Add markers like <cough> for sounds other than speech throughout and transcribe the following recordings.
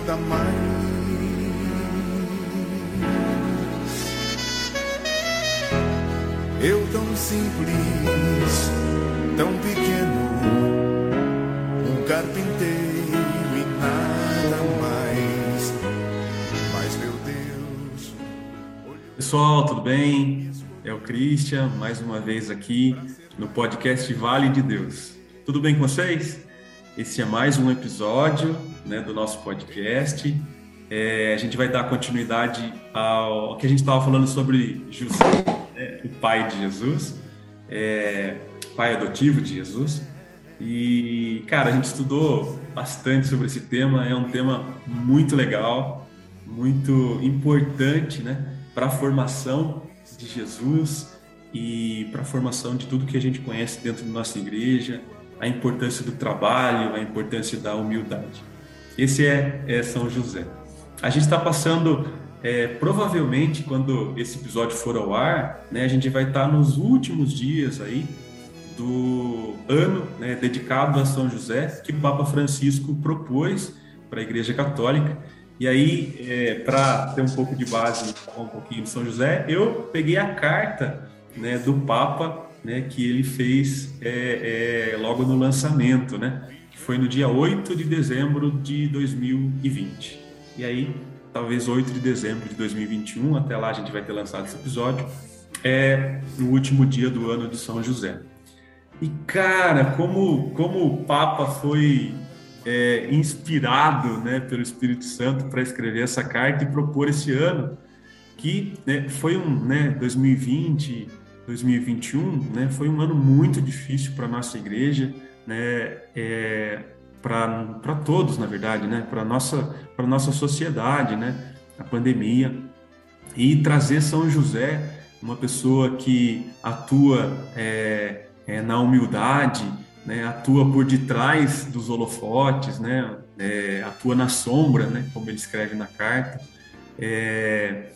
nada mais. Eu tão simples, tão pequeno, um carpinteiro e nada mais. Mas meu Deus. Pessoal, tudo bem? É o Christian, mais uma vez aqui no podcast Vale de Deus. Tudo bem com vocês? Esse é mais um episódio né, do nosso podcast. É, a gente vai dar continuidade ao que a gente estava falando sobre José é, o pai de Jesus, é, pai adotivo de Jesus. E, cara, a gente estudou bastante sobre esse tema, é um tema muito legal, muito importante, né, para a formação de Jesus e para a formação de tudo que a gente conhece dentro da nossa igreja, a importância do trabalho, a importância da humildade. Esse é, é São José. A gente está passando é, provavelmente quando esse episódio for ao ar, né, a gente vai estar nos últimos dias aí do ano né, dedicado a São José que o Papa Francisco propôs para a Igreja Católica. E aí, é, para ter um pouco de base um pouquinho de São José, eu peguei a carta né, do Papa né, que ele fez é, é, logo no lançamento, né, foi no dia 8 de dezembro de 2020. E aí talvez 8 de dezembro de 2021, até lá a gente vai ter lançado esse episódio, é o último dia do ano de São José. E cara, como, como o Papa foi é, inspirado né, pelo Espírito Santo para escrever essa carta e propor esse ano, que né, foi um né, 2020, 2021, né, foi um ano muito difícil para a nossa igreja, né, é, para todos, na verdade, né? para a nossa, nossa sociedade, né? a pandemia, e trazer São José, uma pessoa que atua é, é, na humildade, né? atua por detrás dos holofotes, né? É, atua na sombra, né? como ele escreve na carta. É,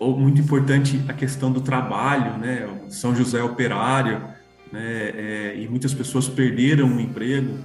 muito importante a questão do trabalho, né? São José operário, né? É, e muitas pessoas perderam o emprego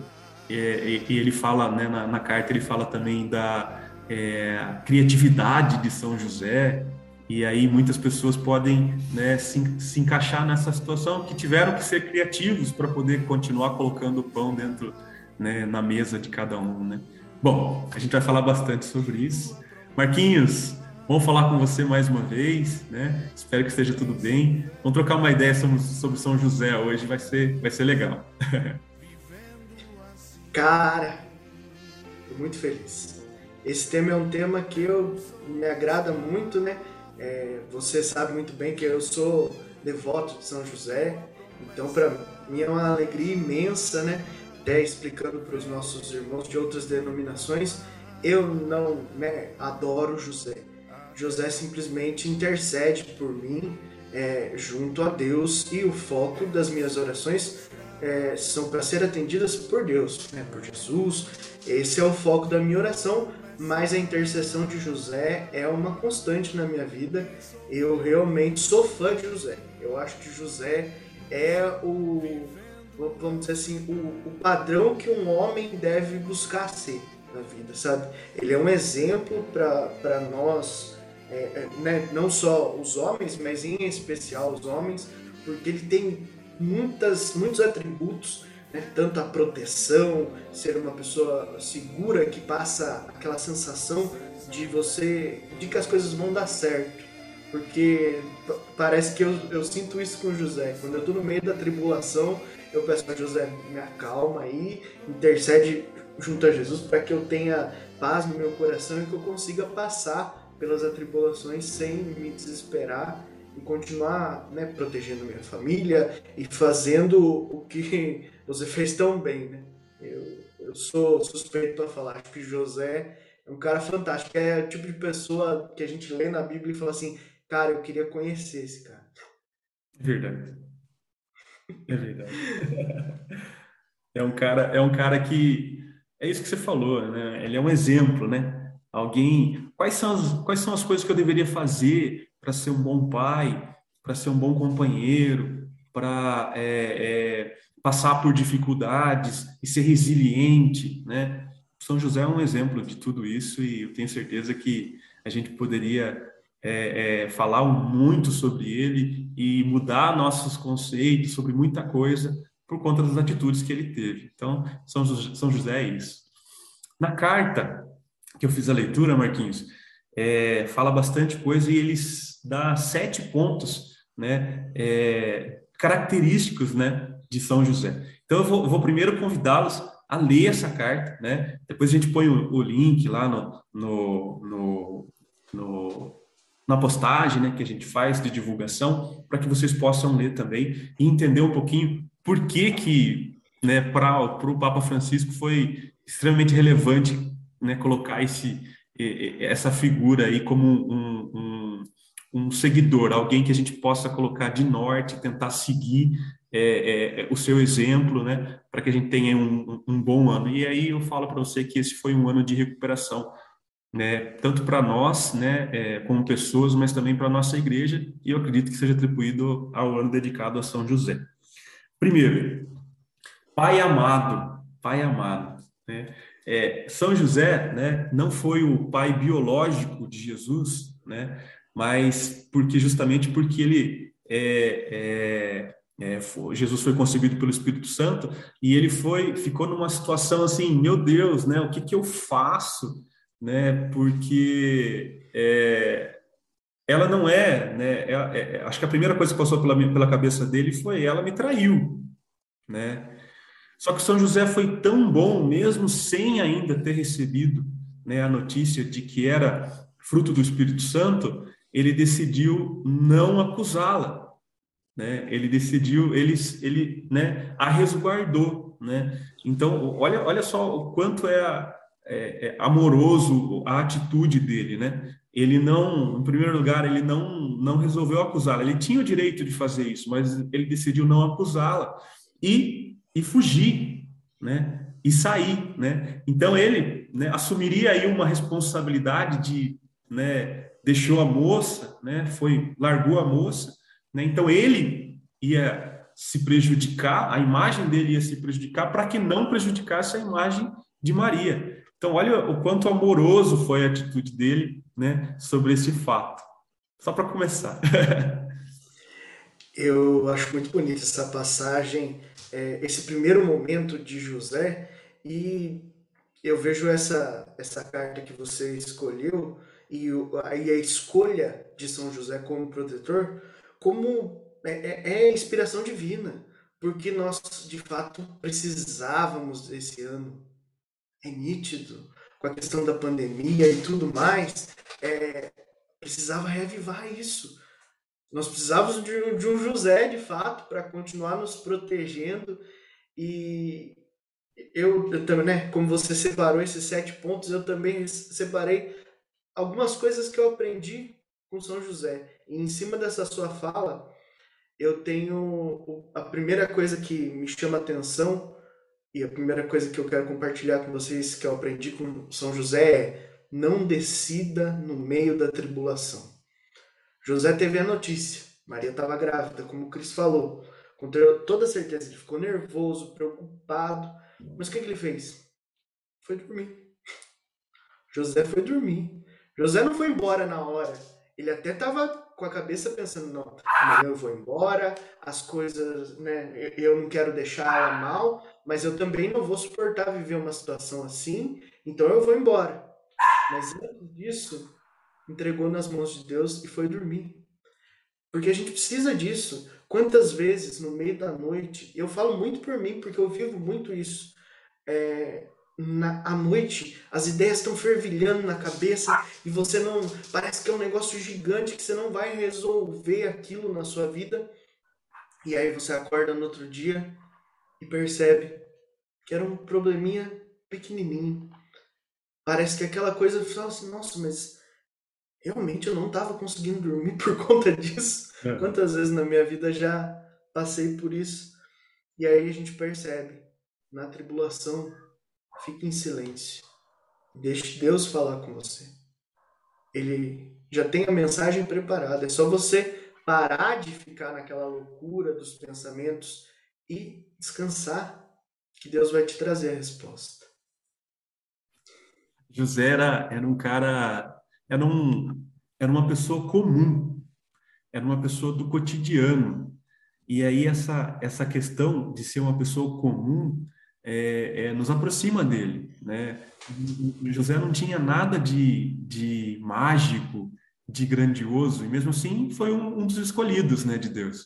é, e ele fala, né, na, na, carta, ele fala também da é, criatividade de São José, e aí muitas pessoas podem né, se, se encaixar nessa situação que tiveram que ser criativos para poder continuar colocando o pão dentro né, na mesa de cada um. Né? Bom, a gente vai falar bastante sobre isso. Marquinhos, vamos falar com você mais uma vez, né? Espero que esteja tudo bem. Vamos trocar uma ideia sobre, sobre São José hoje, vai ser, vai ser legal. <laughs> Cara, tô muito feliz. Esse tema é um tema que eu me agrada muito, né? É, você sabe muito bem que eu sou devoto de São José, então para mim é uma alegria imensa, né? Até explicando para os nossos irmãos de outras denominações, eu não né, adoro José. José simplesmente intercede por mim é, junto a Deus e o foco das minhas orações é, são para ser atendidas por Deus, né, por Jesus. Esse é o foco da minha oração, mas a intercessão de José é uma constante na minha vida. Eu realmente sou fã de José. Eu acho que José é o, vamos dizer assim, o, o padrão que um homem deve buscar ser na vida, sabe? Ele é um exemplo para nós, é, é, né? não só os homens, mas em especial os homens, porque ele tem muitas, muitos atributos, né? tanto a proteção, ser uma pessoa segura que passa aquela sensação de você, de que as coisas vão dar certo. Porque parece que eu, eu sinto isso com José. Quando eu estou no meio da tribulação, eu peço para José, me acalma aí, intercede junto a Jesus para que eu tenha paz no meu coração e que eu consiga passar pelas atribulações sem me desesperar e continuar né, protegendo minha família e fazendo o que você fez tão bem. Né? Eu, eu sou suspeito para falar, acho que José é um cara fantástico, é o tipo de pessoa que a gente lê na Bíblia e fala assim, cara, eu queria conhecer esse cara. Verdade. É verdade. É um cara, é um cara que é isso que você falou, né? Ele é um exemplo, né? Alguém, quais são as, quais são as coisas que eu deveria fazer para ser um bom pai, para ser um bom companheiro, para é, é, passar por dificuldades e ser resiliente, né? São José é um exemplo de tudo isso e eu tenho certeza que a gente poderia é, é, falar muito sobre ele e mudar nossos conceitos sobre muita coisa por conta das atitudes que ele teve. Então, São, São José é isso. Na carta que eu fiz a leitura, Marquinhos, é, fala bastante coisa e eles dá sete pontos, né, é, característicos, né, de São José. Então, eu vou, vou primeiro convidá-los a ler essa carta, né? Depois a gente põe o, o link lá no, no, no, no na postagem né, que a gente faz de divulgação, para que vocês possam ler também e entender um pouquinho por que, que né, para o Papa Francisco foi extremamente relevante né, colocar esse, essa figura aí como um, um, um, seguidor, alguém que a gente possa colocar de norte, tentar seguir é, é, é o seu exemplo, né, para que a gente tenha um, um bom ano. E aí eu falo para você que esse foi um ano de recuperação né, tanto para nós, né, é, como pessoas, mas também para a nossa igreja, e eu acredito que seja atribuído ao ano dedicado a São José. Primeiro, Pai amado, Pai amado, né? É, São José, né, não foi o pai biológico de Jesus, né, mas porque justamente porque ele é, é, é foi, Jesus foi concebido pelo Espírito Santo e ele foi ficou numa situação assim, meu Deus, né, o que que eu faço? né? Porque é, ela não é, né? É, acho que a primeira coisa que passou pela, pela cabeça dele foi ela me traiu, né? Só que São José foi tão bom, mesmo sem ainda ter recebido né, a notícia de que era fruto do Espírito Santo, ele decidiu não acusá-la, né? Ele decidiu, ele, ele, né, a resguardou, né? Então, olha, olha só o quanto é é, é, amoroso a atitude dele, né? Ele não, em primeiro lugar, ele não não resolveu acusá-la. Ele tinha o direito de fazer isso, mas ele decidiu não acusá-la e e fugir, né? E sair, né? Então ele né, assumiria aí uma responsabilidade de, né? Deixou a moça, né? Foi largou a moça, né? Então ele ia se prejudicar, a imagem dele ia se prejudicar para que não prejudicasse a imagem de Maria. Então, olha o quanto amoroso foi a atitude dele né, sobre esse fato. Só para começar. <laughs> Eu acho muito bonita essa passagem, é, esse primeiro momento de José, e eu vejo essa, essa carta que você escolheu e, aí a escolha de São José como protetor como é, é, é inspiração divina, porque nós de fato precisávamos desse ano é nítido, com a questão da pandemia e tudo mais, é, precisava reavivar isso. Nós precisávamos de, de um José, de fato, para continuar nos protegendo. E eu, eu também, né, como você separou esses sete pontos, eu também separei algumas coisas que eu aprendi com São José. E em cima dessa sua fala, eu tenho a primeira coisa que me chama atenção e a primeira coisa que eu quero compartilhar com vocês que eu aprendi com São José é não decida no meio da tribulação. José teve a notícia, Maria estava grávida, como o Cris falou. Com toda certeza, ele ficou nervoso, preocupado. Mas o que, que ele fez? Foi dormir. José foi dormir. José não foi embora na hora. Ele até estava com a cabeça pensando, não, amanhã eu vou embora, as coisas, né, eu não quero deixar ela mal, mas eu também não vou suportar viver uma situação assim, então eu vou embora. Mas antes disso, entregou nas mãos de Deus e foi dormir. Porque a gente precisa disso. Quantas vezes no meio da noite, eu falo muito por mim, porque eu vivo muito isso. É, na, à noite, as ideias estão fervilhando na cabeça e você não. Parece que é um negócio gigante que você não vai resolver aquilo na sua vida. E aí você acorda no outro dia e percebe que era um probleminha pequenininho. Parece que aquela coisa, fala assim, nossa, mas realmente eu não estava conseguindo dormir por <laughs> conta disso. É. Quantas vezes na minha vida já passei por isso? E aí a gente percebe, na tribulação, fique em silêncio. Deixe Deus falar com você. Ele já tem a mensagem preparada. É só você parar de ficar naquela loucura dos pensamentos e descansar, que Deus vai te trazer a resposta. José era, era um cara, era, um, era uma pessoa comum, era uma pessoa do cotidiano. E aí essa, essa questão de ser uma pessoa comum é, é, nos aproxima dele. Né? José não tinha nada de, de mágico, de grandioso, e mesmo assim foi um, um dos escolhidos né, de Deus.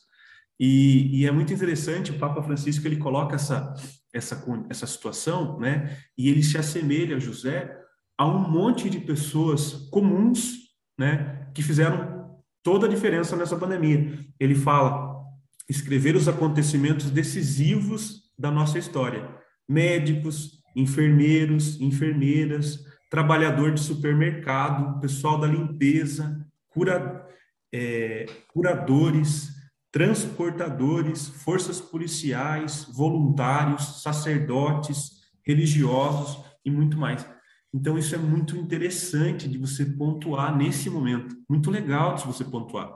E, e, é muito interessante, o Papa Francisco ele coloca essa, essa, essa situação, né? e ele se assemelha a José a um monte de pessoas comuns né, que fizeram toda a diferença nessa pandemia. Ele fala escrever os acontecimentos decisivos da nossa história médicos, enfermeiros, enfermeiras, trabalhador de supermercado, pessoal da limpeza, cura, é, curadores, transportadores, forças policiais, voluntários, sacerdotes, religiosos e muito mais. Então, isso é muito interessante de você pontuar nesse momento. Muito legal de você pontuar.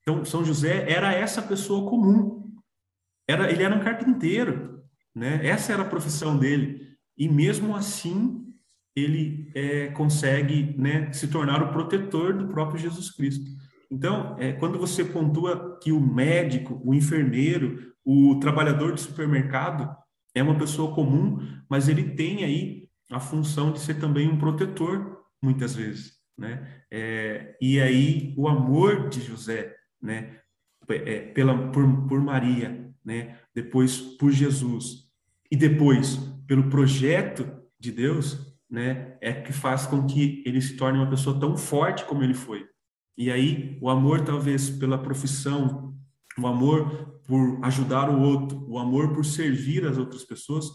Então, São José era essa pessoa comum. Era, ele era um carpinteiro, né? Essa era a profissão dele. E mesmo assim, ele é, consegue né, se tornar o protetor do próprio Jesus Cristo. Então, é, quando você pontua que o médico, o enfermeiro, o trabalhador de supermercado é uma pessoa comum, mas ele tem aí a função de ser também um protetor, muitas vezes. Né? É, e aí o amor de José, né, é, pela, por, por Maria, né, depois por Jesus, e depois pelo projeto de Deus, né, é que faz com que ele se torne uma pessoa tão forte como ele foi. E aí o amor talvez pela profissão, o amor por ajudar o outro, o amor por servir as outras pessoas,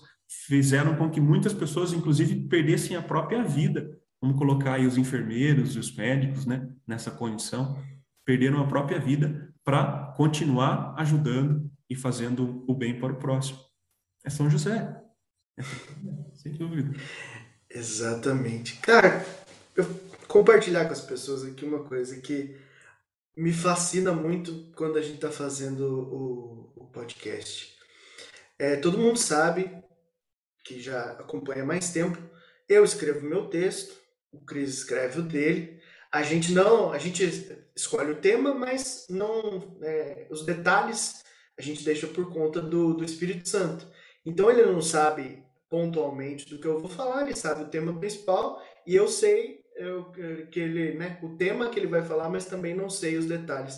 fizeram com que muitas pessoas, inclusive, perdessem a própria vida. Vamos colocar aí os enfermeiros e os médicos, né, nessa condição, perderam a própria vida para continuar ajudando e fazendo o bem para o próximo é São José. Sem dúvida. Exatamente. Cara, eu compartilhar com as pessoas aqui uma coisa que me fascina muito quando a gente está fazendo o, o podcast. É, todo mundo sabe que já acompanha mais tempo. Eu escrevo meu texto, o Cris escreve o dele. A gente não, a gente escolhe o tema, mas não é, os detalhes a gente deixa por conta do, do Espírito Santo. Então ele não sabe pontualmente do que eu vou falar, ele sabe o tema principal e eu sei eu, que ele, né, o tema que ele vai falar, mas também não sei os detalhes.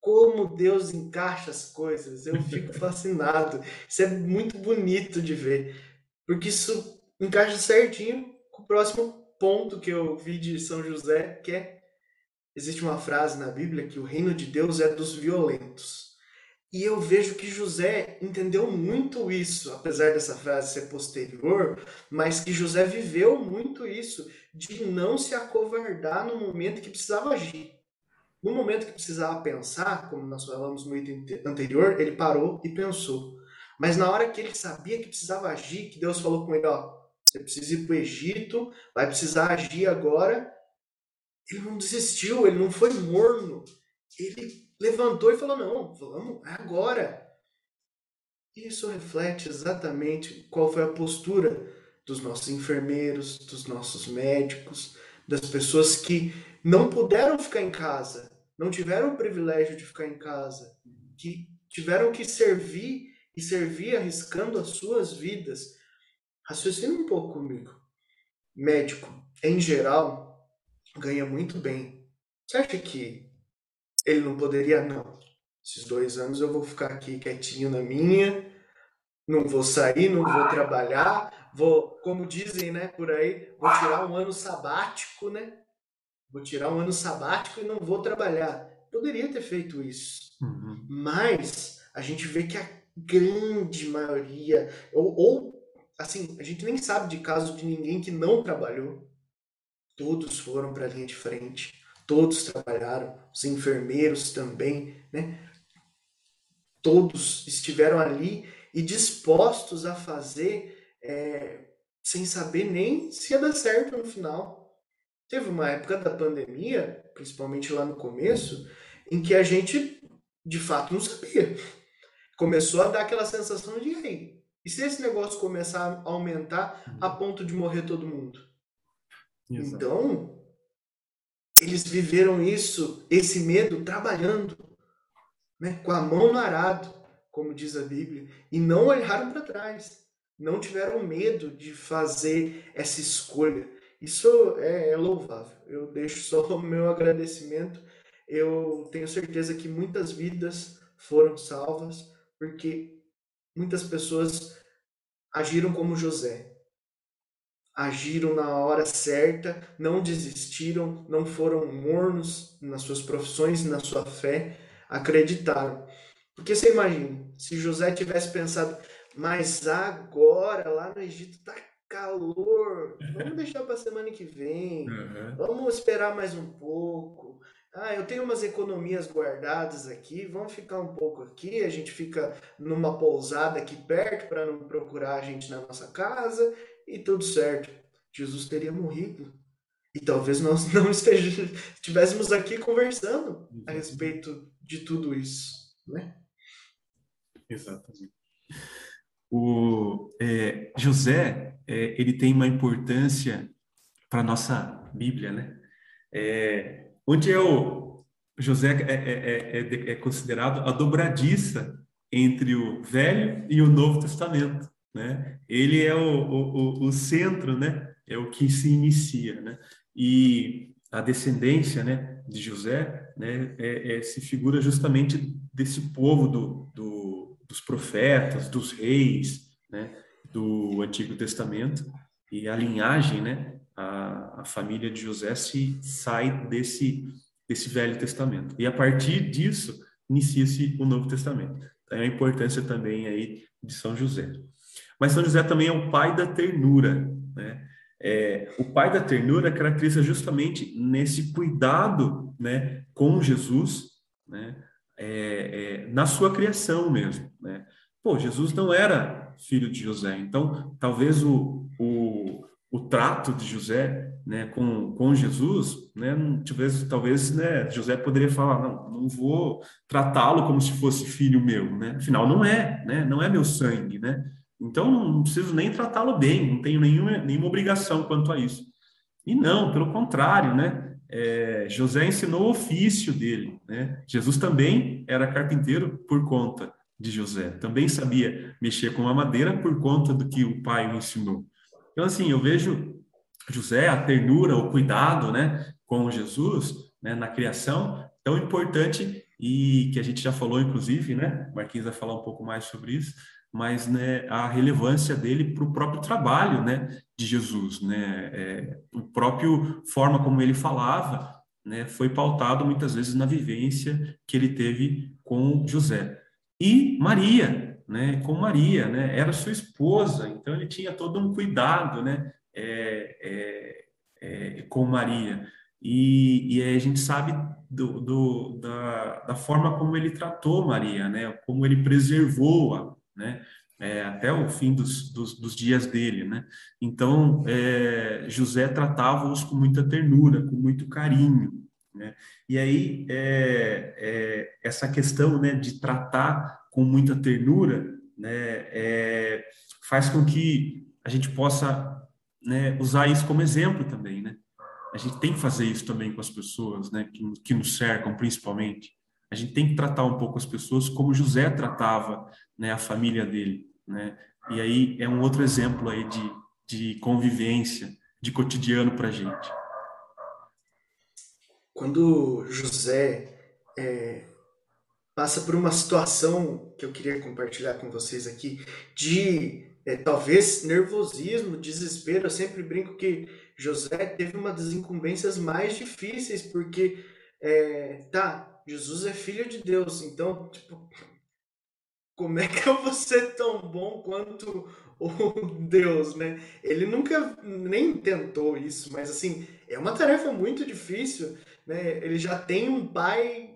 Como Deus encaixa as coisas, eu fico <laughs> fascinado. Isso é muito bonito de ver, porque isso encaixa certinho com o próximo ponto que eu vi de São José, que é existe uma frase na Bíblia que o reino de Deus é dos violentos. E eu vejo que José entendeu muito isso, apesar dessa frase ser posterior, mas que José viveu muito isso, de não se acovardar no momento que precisava agir. No momento que precisava pensar, como nós falamos no item anterior, ele parou e pensou. Mas na hora que ele sabia que precisava agir, que Deus falou com ele, ó, você precisa ir para o Egito, vai precisar agir agora, ele não desistiu, ele não foi morno. Ele levantou e falou: não, vamos, é agora. Isso reflete exatamente qual foi a postura dos nossos enfermeiros, dos nossos médicos, das pessoas que não puderam ficar em casa, não tiveram o privilégio de ficar em casa, que tiveram que servir e servir arriscando as suas vidas. Raciocina um pouco comigo. Médico em geral, ganha muito bem. Você acha que ele não poderia? Não. Esses dois anos eu vou ficar aqui quietinho na minha, não vou sair, não vou trabalhar, vou, como dizem, né, por aí, vou tirar um ano sabático, né? Vou tirar um ano sabático e não vou trabalhar. Poderia ter feito isso. Uhum. Mas a gente vê que a grande maioria, ou, ou assim, a gente nem sabe de caso de ninguém que não trabalhou. Todos foram para a linha de frente, todos trabalharam, os enfermeiros também, né? Todos estiveram ali e dispostos a fazer é, sem saber nem se ia dar certo no final. Teve uma época da pandemia, principalmente lá no começo, em que a gente de fato não sabia. Começou a dar aquela sensação de aí. E se esse negócio começar a aumentar a ponto de morrer todo mundo? Exato. Então, eles viveram isso, esse medo, trabalhando, né, com a mão no arado, como diz a Bíblia, e não olharam para trás, não tiveram medo de fazer essa escolha. Isso é, é louvável. Eu deixo só <laughs> o meu agradecimento. Eu tenho certeza que muitas vidas foram salvas porque muitas pessoas agiram como José. Agiram na hora certa, não desistiram, não foram mornos nas suas profissões e na sua fé, acreditaram. Porque você imagina, se José tivesse pensado, mas agora lá no Egito tá calor, vamos <laughs> deixar para semana que vem, uhum. vamos esperar mais um pouco. Ah, eu tenho umas economias guardadas aqui, vamos ficar um pouco aqui, a gente fica numa pousada aqui perto para não procurar a gente na nossa casa e tudo certo. Jesus teria morrido. E talvez nós <laughs> não estivéssemos aqui conversando a respeito de tudo isso, né? Exatamente. O é, José, é, ele tem uma importância para nossa Bíblia, né? É, onde é o José é, é, é, é, considerado a dobradiça entre o Velho e o Novo Testamento, né? Ele é o, o, o centro, né? É o que se inicia, né? E a descendência, né, de José, né, é, se figura justamente desse povo do, do, dos profetas, dos reis, né, do Antigo Testamento e a linhagem, né, a, a família de José se sai desse desse Velho Testamento. E a partir disso, inicia-se o Novo Testamento. Então, é a importância também aí de São José. Mas São José também é o pai da ternura, né? É, o pai da ternura caracteriza justamente nesse cuidado, né, com Jesus, né, é, é, na sua criação mesmo, né? Pô, Jesus não era filho de José, então talvez o, o, o trato de José né, com, com Jesus, né, talvez, talvez né, José poderia falar, não, não vou tratá-lo como se fosse filho meu, né? Afinal, não é, né? Não é meu sangue, né? Então, não preciso nem tratá-lo bem, não tenho nenhuma, nenhuma obrigação quanto a isso. E não, pelo contrário, né? É, José ensinou o ofício dele, né? Jesus também era carpinteiro por conta de José, também sabia mexer com a madeira por conta do que o pai o ensinou. Então, assim, eu vejo José, a ternura, o cuidado, né, com Jesus, né, na criação, tão importante e que a gente já falou, inclusive, né, Marquinhos vai falar um pouco mais sobre isso, mas, né, a relevância dele para o próprio trabalho, né, de Jesus, né, é, o próprio forma como ele falava, né, foi pautado muitas vezes na vivência que ele teve com José. E Maria, né, com Maria, né, era sua esposa, então ele tinha todo um cuidado, né, é, é, é, com Maria. E, e a gente sabe do, do, da, da forma como ele tratou Maria, né? como ele preservou-a, né? É, até o fim dos, dos, dos, dias dele, né? Então, é, José tratava-os com muita ternura, com muito carinho, né? E aí, é, essa questão, né, de tratar com muita ternura, né, é, faz com que a gente possa né, usar isso como exemplo também, né? A gente tem que fazer isso também com as pessoas, né, que, que nos cercam, principalmente. A gente tem que tratar um pouco as pessoas como José tratava, né, a família dele, né? E aí é um outro exemplo aí de, de convivência, de cotidiano para a gente. Quando José é, passa por uma situação que eu queria compartilhar com vocês aqui, de é, talvez nervosismo, desespero, eu sempre brinco que José teve uma das incumbências mais difíceis, porque, é, tá, Jesus é filho de Deus, então, tipo, como é que eu vou ser tão bom quanto o Deus, né? Ele nunca nem tentou isso, mas assim, é uma tarefa muito difícil, né? Ele já tem um pai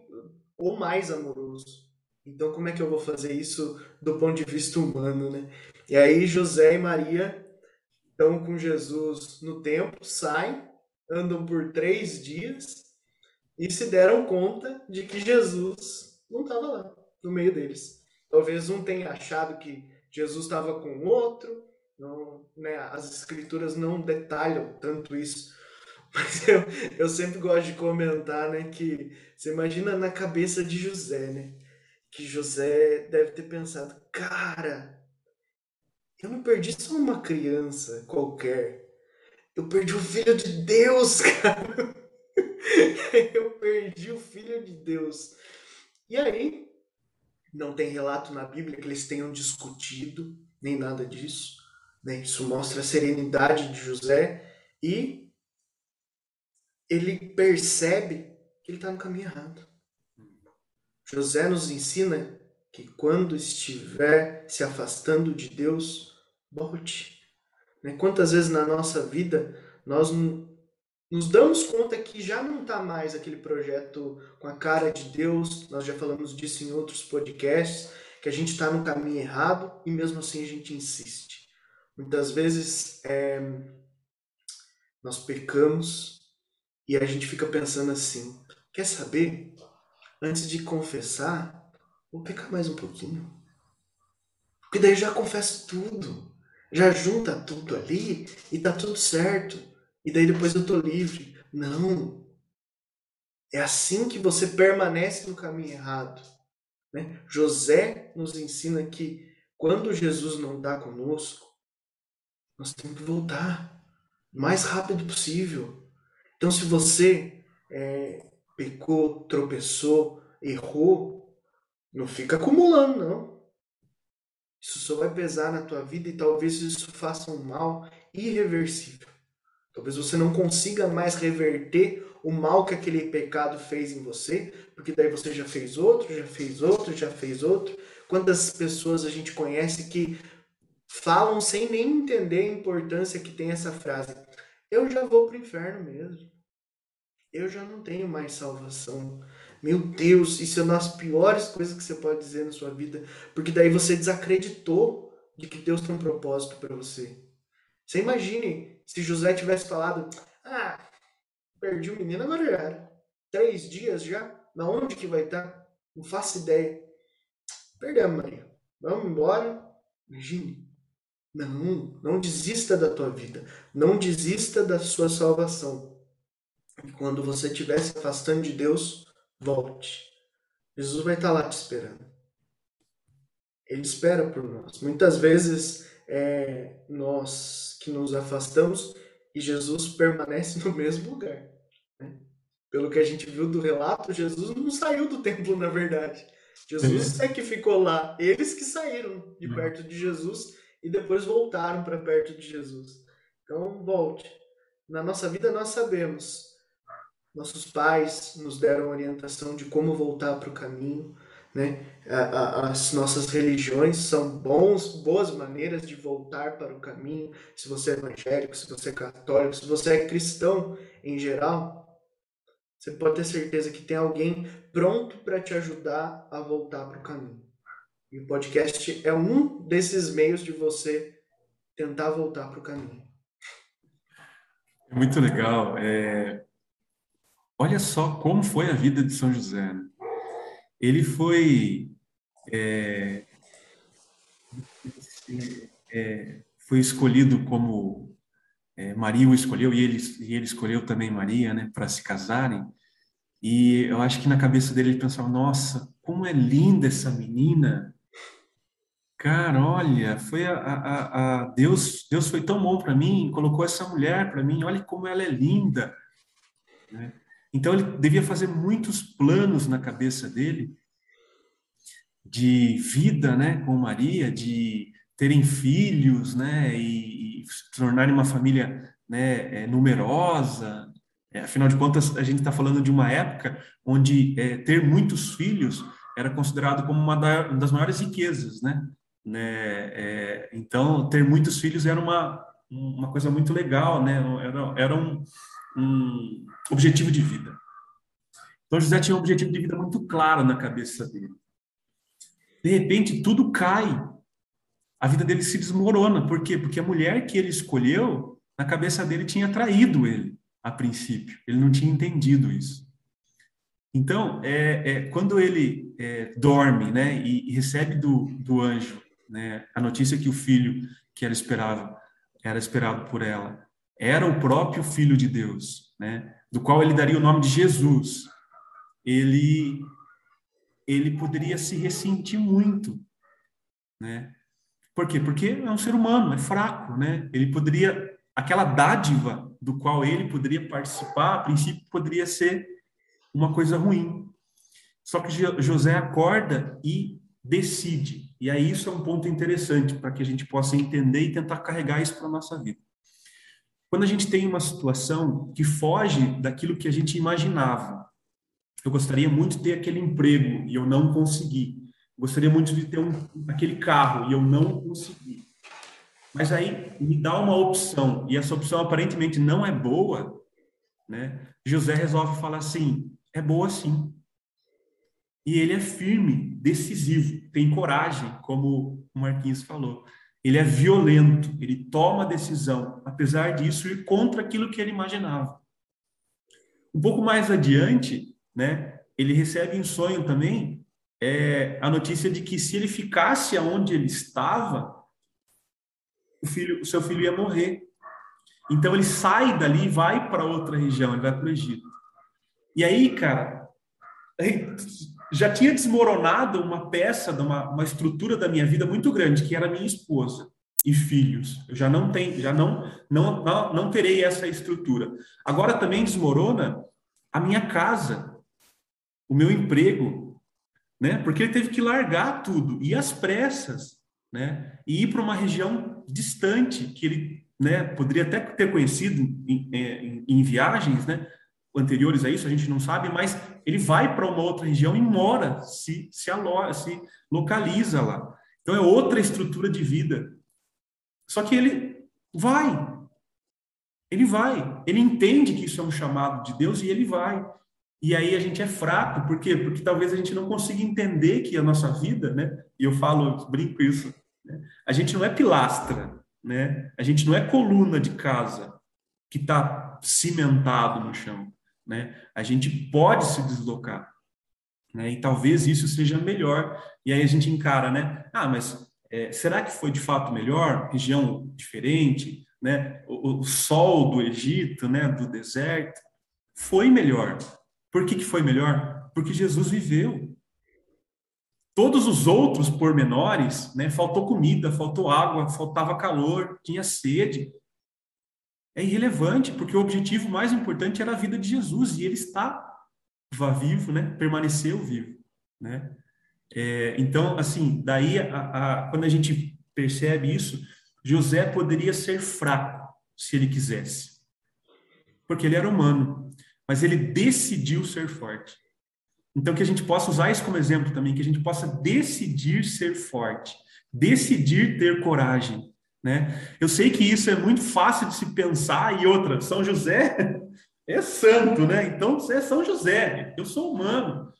ou mais amoroso. Então, como é que eu vou fazer isso do ponto de vista humano, né? E aí, José e Maria estão com Jesus no templo, saem, andam por três dias e se deram conta de que Jesus não estava lá, no meio deles. Talvez um tenha achado que Jesus estava com outro, não, né, as escrituras não detalham tanto isso. Mas eu, eu sempre gosto de comentar né, que você imagina na cabeça de José, né? Que José deve ter pensado, cara, eu não perdi só uma criança qualquer. Eu perdi o filho de Deus, <laughs> cara. eu perdi o filho de Deus. E aí, não tem relato na Bíblia que eles tenham discutido, nem nada disso. Né? Isso mostra a serenidade de José e ele percebe que ele está no caminho errado. José nos ensina que quando estiver se afastando de Deus, volte. Né? Quantas vezes na nossa vida nós nos damos conta que já não está mais aquele projeto com a cara de Deus, nós já falamos disso em outros podcasts, que a gente está no caminho errado e mesmo assim a gente insiste. Muitas vezes é, nós pecamos e a gente fica pensando assim: quer saber? Antes de confessar, vou pecar mais um pouquinho. Porque daí já confesso tudo, já junta tudo ali e tá tudo certo e daí depois eu tô livre. Não. É assim que você permanece no caminho errado. Né? José nos ensina que quando Jesus não está conosco, nós temos que voltar o mais rápido possível. Então, se você é, pecou, tropeçou, errou, não fica acumulando, não. Isso só vai pesar na tua vida e talvez isso faça um mal irreversível. Talvez você não consiga mais reverter o mal que aquele pecado fez em você, porque daí você já fez outro, já fez outro, já fez outro. Quantas pessoas a gente conhece que falam sem nem entender a importância que tem essa frase? Eu já vou para o inferno mesmo. Eu já não tenho mais salvação. Meu Deus, isso é uma das piores coisas que você pode dizer na sua vida, porque daí você desacreditou de que Deus tem um propósito para você. Você imagine se José tivesse falado, ah, perdi o menino, agora já. Três dias já? Na onde que vai estar? Não faço ideia. Perdemos, Maria. Vamos embora. Imagine. Não, não desista da tua vida. Não desista da sua salvação. E quando você estiver se afastando de Deus, volte. Jesus vai estar lá te esperando. Ele espera por nós. Muitas vezes é, nós que nos afastamos e Jesus permanece no mesmo lugar. Né? Pelo que a gente viu do relato, Jesus não saiu do templo, na verdade. Jesus é que ficou lá. Eles que saíram de uhum. perto de Jesus e depois voltaram para perto de Jesus. Então, volte. Na nossa vida, nós sabemos. Nossos pais nos deram orientação de como voltar para o caminho. Né? As nossas religiões são bons, boas maneiras de voltar para o caminho. Se você é evangélico, se você é católico, se você é cristão em geral, você pode ter certeza que tem alguém pronto para te ajudar a voltar para o caminho. E o podcast é um desses meios de você tentar voltar para o caminho. Muito legal. É... Olha só como foi a vida de São José. Né? ele foi é, é, foi escolhido como é, Maria o escolheu e ele, e ele escolheu também Maria, né, para se casarem. E eu acho que na cabeça dele ele pensava: nossa, como é linda essa menina! Cara, olha, foi a, a, a Deus, Deus foi tão bom para mim, colocou essa mulher para mim, olha como ela é linda. Né? Então ele devia fazer muitos planos na cabeça dele de vida, né, com Maria, de terem filhos, né, e, e se tornarem uma família, né, é, numerosa. É, afinal de contas, a gente está falando de uma época onde é, ter muitos filhos era considerado como uma, da, uma das maiores riquezas, né? Né? É, então, ter muitos filhos era uma, uma coisa muito legal, né? Era, era um, um objetivo de vida. Então, José tinha um objetivo de vida muito claro na cabeça dele. De repente, tudo cai. A vida dele se desmorona. Por quê? Porque a mulher que ele escolheu, na cabeça dele, tinha traído ele a princípio. Ele não tinha entendido isso. Então, é, é quando ele é, dorme né, e, e, recebe do, do anjo né, a notícia que o filho que ela esperava era esperado por ela era o próprio Filho de Deus, né, do qual ele daria o nome de Jesus, ele ele poderia se ressentir muito, né? Por quê? Porque é um ser humano, é fraco, né? Ele poderia aquela dádiva do qual ele poderia participar, a princípio poderia ser uma coisa ruim. Só que José acorda e decide. E aí isso é um ponto interessante para que a gente possa entender e tentar carregar isso para a nossa vida. Quando a gente tem uma situação que foge daquilo que a gente imaginava, eu gostaria muito de ter aquele emprego e eu não consegui. Gostaria muito de ter um, aquele carro e eu não consegui. Mas aí me dá uma opção e essa opção aparentemente não é boa, né? José resolve falar assim: é boa sim. E ele é firme, decisivo, tem coragem, como o Marquinhos falou. Ele é violento, ele toma decisão, apesar disso, ir contra aquilo que ele imaginava. Um pouco mais adiante, né, ele recebe em sonho também é, a notícia de que se ele ficasse aonde ele estava, o, filho, o seu filho ia morrer. Então ele sai dali e vai para outra região, ele vai para o Egito. E aí, cara, já tinha desmoronado uma peça, uma, uma estrutura da minha vida muito grande, que era minha esposa e filhos. Eu já não tenho, já não, não, não, não terei essa estrutura. Agora também desmorona a minha casa, o meu emprego, né? Porque ele teve que largar tudo e as pressas, né? E ir para uma região distante que ele, né? Poderia até ter conhecido em, em, em viagens, né? Anteriores a isso, a gente não sabe, mas ele vai para uma outra região e mora, se se, aloja, se localiza lá. Então é outra estrutura de vida. Só que ele vai. Ele vai. Ele entende que isso é um chamado de Deus e ele vai. E aí a gente é fraco, por quê? Porque talvez a gente não consiga entender que a nossa vida, né? E eu falo, brinco isso, né? a gente não é pilastra, né? A gente não é coluna de casa que está cimentado no chão, né? A gente pode se deslocar, né? E talvez isso seja melhor. E aí a gente encara, né? Ah, mas é, será que foi de fato melhor? Região diferente, né? O, o sol do Egito, né? Do deserto foi melhor, por que, que foi melhor? Porque Jesus viveu. Todos os outros pormenores, né, faltou comida, faltou água, faltava calor, tinha sede. É irrelevante, porque o objetivo mais importante era a vida de Jesus e ele estava vivo, né, permaneceu vivo, né? É, então, assim, daí a, a, quando a gente percebe isso, José poderia ser fraco se ele quisesse, porque ele era humano mas ele decidiu ser forte. Então, que a gente possa usar isso como exemplo também, que a gente possa decidir ser forte, decidir ter coragem. Né? Eu sei que isso é muito fácil de se pensar, e outra, São José <laughs> é santo, né? Então, é São José, eu sou humano.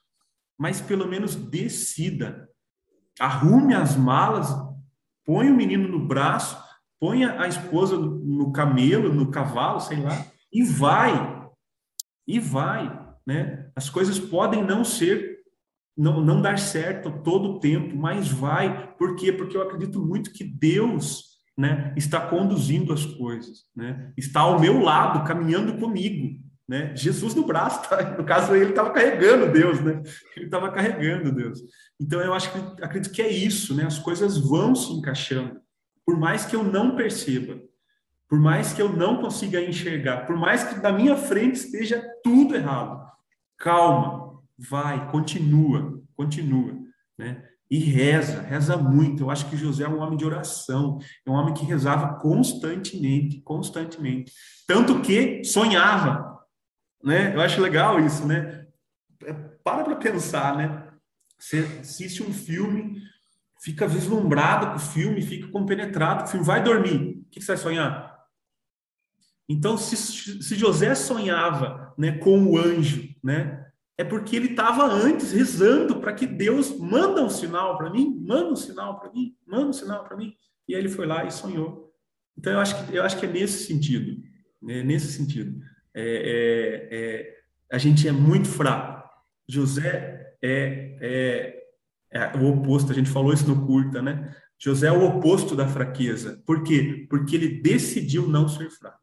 Mas pelo menos decida, arrume as malas, põe o menino no braço, põe a esposa no camelo, no cavalo, sei lá, e vai, e vai, né? As coisas podem não ser, não, não dar certo todo o tempo, mas vai. Por quê? Porque eu acredito muito que Deus, né, está conduzindo as coisas, né? Está ao meu lado, caminhando comigo, né? Jesus no braço, tá? no caso ele estava carregando Deus, né? Ele estava carregando Deus. Então eu acho que acredito que é isso, né? As coisas vão se encaixando, por mais que eu não perceba, por mais que eu não consiga enxergar, por mais que na minha frente esteja tudo errado. Calma, vai, continua, continua, né? E reza, reza muito. Eu acho que José é um homem de oração, é um homem que rezava constantemente, constantemente. Tanto que sonhava, né? Eu acho legal isso, né? É, para para pensar, né? Você assiste um filme, fica vislumbrado com o filme, fica compenetrado com o filme, vai dormir. O que você vai sonhar? Então, se, se José sonhava né, com o anjo, né? É porque ele estava antes rezando para que Deus manda um sinal para mim, manda um sinal para mim, manda um sinal para mim. E aí ele foi lá e sonhou. Então eu acho que eu acho que é nesse sentido, né? nesse sentido. É, é, é, a gente é muito fraco. José é, é, é, o oposto. A gente falou isso no curta, né? José é o oposto da fraqueza. Por quê? Porque ele decidiu não ser fraco.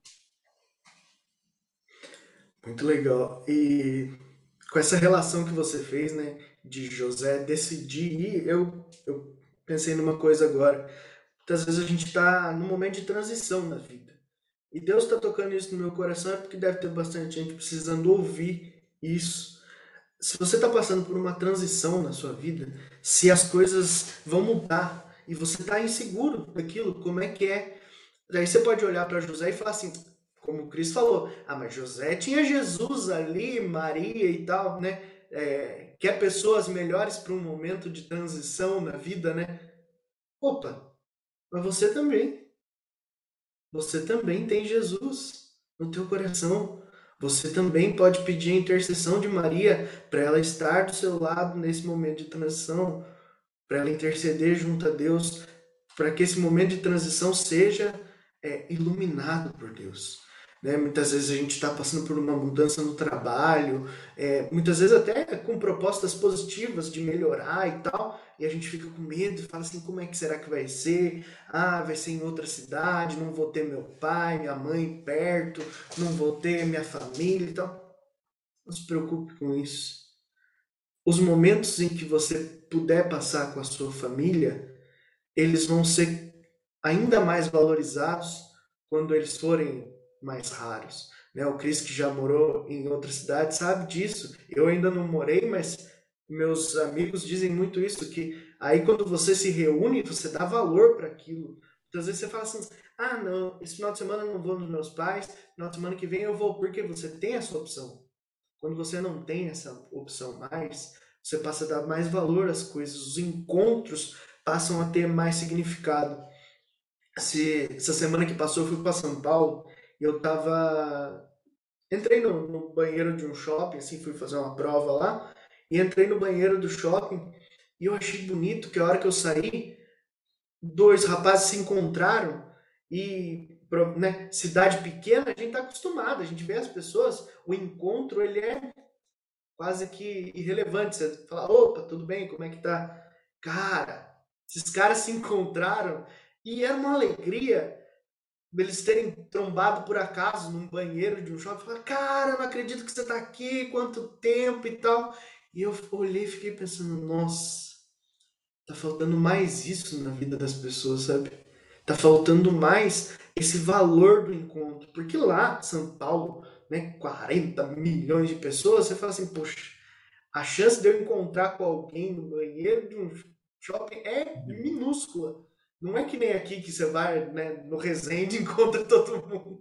Muito legal. E com essa relação que você fez, né, de José decidir ir, eu, eu pensei numa coisa agora. Muitas vezes a gente está num momento de transição na vida. E Deus está tocando isso no meu coração é porque deve ter bastante gente precisando ouvir isso. Se você está passando por uma transição na sua vida, se as coisas vão mudar e você está inseguro daquilo, como é que é? Daí você pode olhar para José e falar assim: como o Cris falou, ah, mas José tinha Jesus ali, Maria e tal, né? É, quer pessoas melhores para um momento de transição na vida, né? Opa, mas você também. Você também tem Jesus no teu coração. Você também pode pedir a intercessão de Maria para ela estar do seu lado nesse momento de transição, para ela interceder junto a Deus, para que esse momento de transição seja é, iluminado por Deus. Né? Muitas vezes a gente está passando por uma mudança no trabalho, é, muitas vezes até com propostas positivas de melhorar e tal, e a gente fica com medo e fala assim: como é que será que vai ser? Ah, vai ser em outra cidade, não vou ter meu pai, minha mãe perto, não vou ter minha família e tal. Não se preocupe com isso. Os momentos em que você puder passar com a sua família, eles vão ser ainda mais valorizados quando eles forem mais raros. Né? O Cris, que já morou em outra cidade, sabe disso. Eu ainda não morei, mas meus amigos dizem muito isso, que aí quando você se reúne, você dá valor para aquilo. Muitas vezes você fala assim, ah, não, esse final de semana eu não vou nos meus pais, final de semana que vem eu vou, porque você tem essa opção. Quando você não tem essa opção mais, você passa a dar mais valor às coisas, os encontros passam a ter mais significado. Se, essa semana que passou eu fui para São Paulo eu tava. Entrei no, no, banheiro de um shopping, assim, fui fazer uma prova lá, e entrei no banheiro do shopping e eu achei bonito que a hora que eu saí, dois rapazes se encontraram e, né, cidade pequena, a gente tá acostumado, a gente vê as pessoas, o encontro, ele é quase que irrelevante. Você fala, opa, tudo bem, como é que tá? Cara, esses caras se encontraram e era uma alegria eles terem trombado por acaso num banheiro de um shopping, falar, cara, não acredito que você está aqui, quanto tempo e tal. E eu olhei e fiquei pensando, nossa, tá faltando mais isso na vida das pessoas, sabe? Tá faltando mais esse valor do encontro. Porque lá, São Paulo, né, 40 milhões de pessoas, você fala assim, poxa, a chance de eu encontrar com alguém no banheiro de um shopping é minúscula. Não é que nem aqui que você vai né, no Resende e <laughs> encontra todo mundo.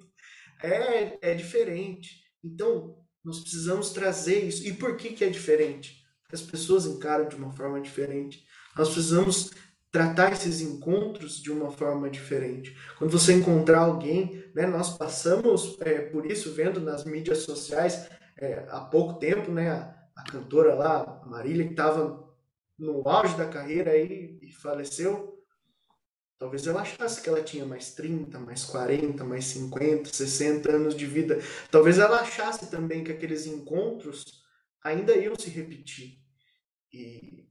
É, é diferente. Então, nós precisamos trazer isso. E por que, que é diferente? Porque as pessoas encaram de uma forma diferente. Nós precisamos tratar esses encontros de uma forma diferente. Quando você encontrar alguém, né, nós passamos é, por isso vendo nas mídias sociais é, há pouco tempo, né, a, a cantora lá, a Marília, que estava no auge da carreira aí e faleceu, Talvez ela achasse que ela tinha mais 30, mais 40, mais 50, 60 anos de vida. Talvez ela achasse também que aqueles encontros ainda iam se repetir. E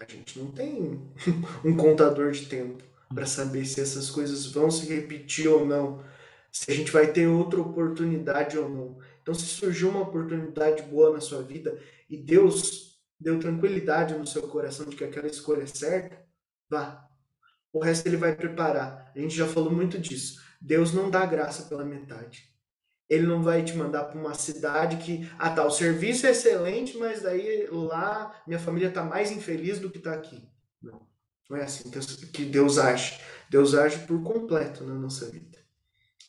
a gente não tem <laughs> um contador de tempo para saber se essas coisas vão se repetir ou não, se a gente vai ter outra oportunidade ou não. Então, se surgiu uma oportunidade boa na sua vida e Deus deu tranquilidade no seu coração de que aquela escolha é certa, vá. O resto ele vai preparar. A gente já falou muito disso. Deus não dá graça pela metade. Ele não vai te mandar para uma cidade que, ah tá, o serviço é excelente, mas daí lá minha família está mais infeliz do que está aqui. Não. Não é assim que Deus age. Deus age por completo na nossa vida.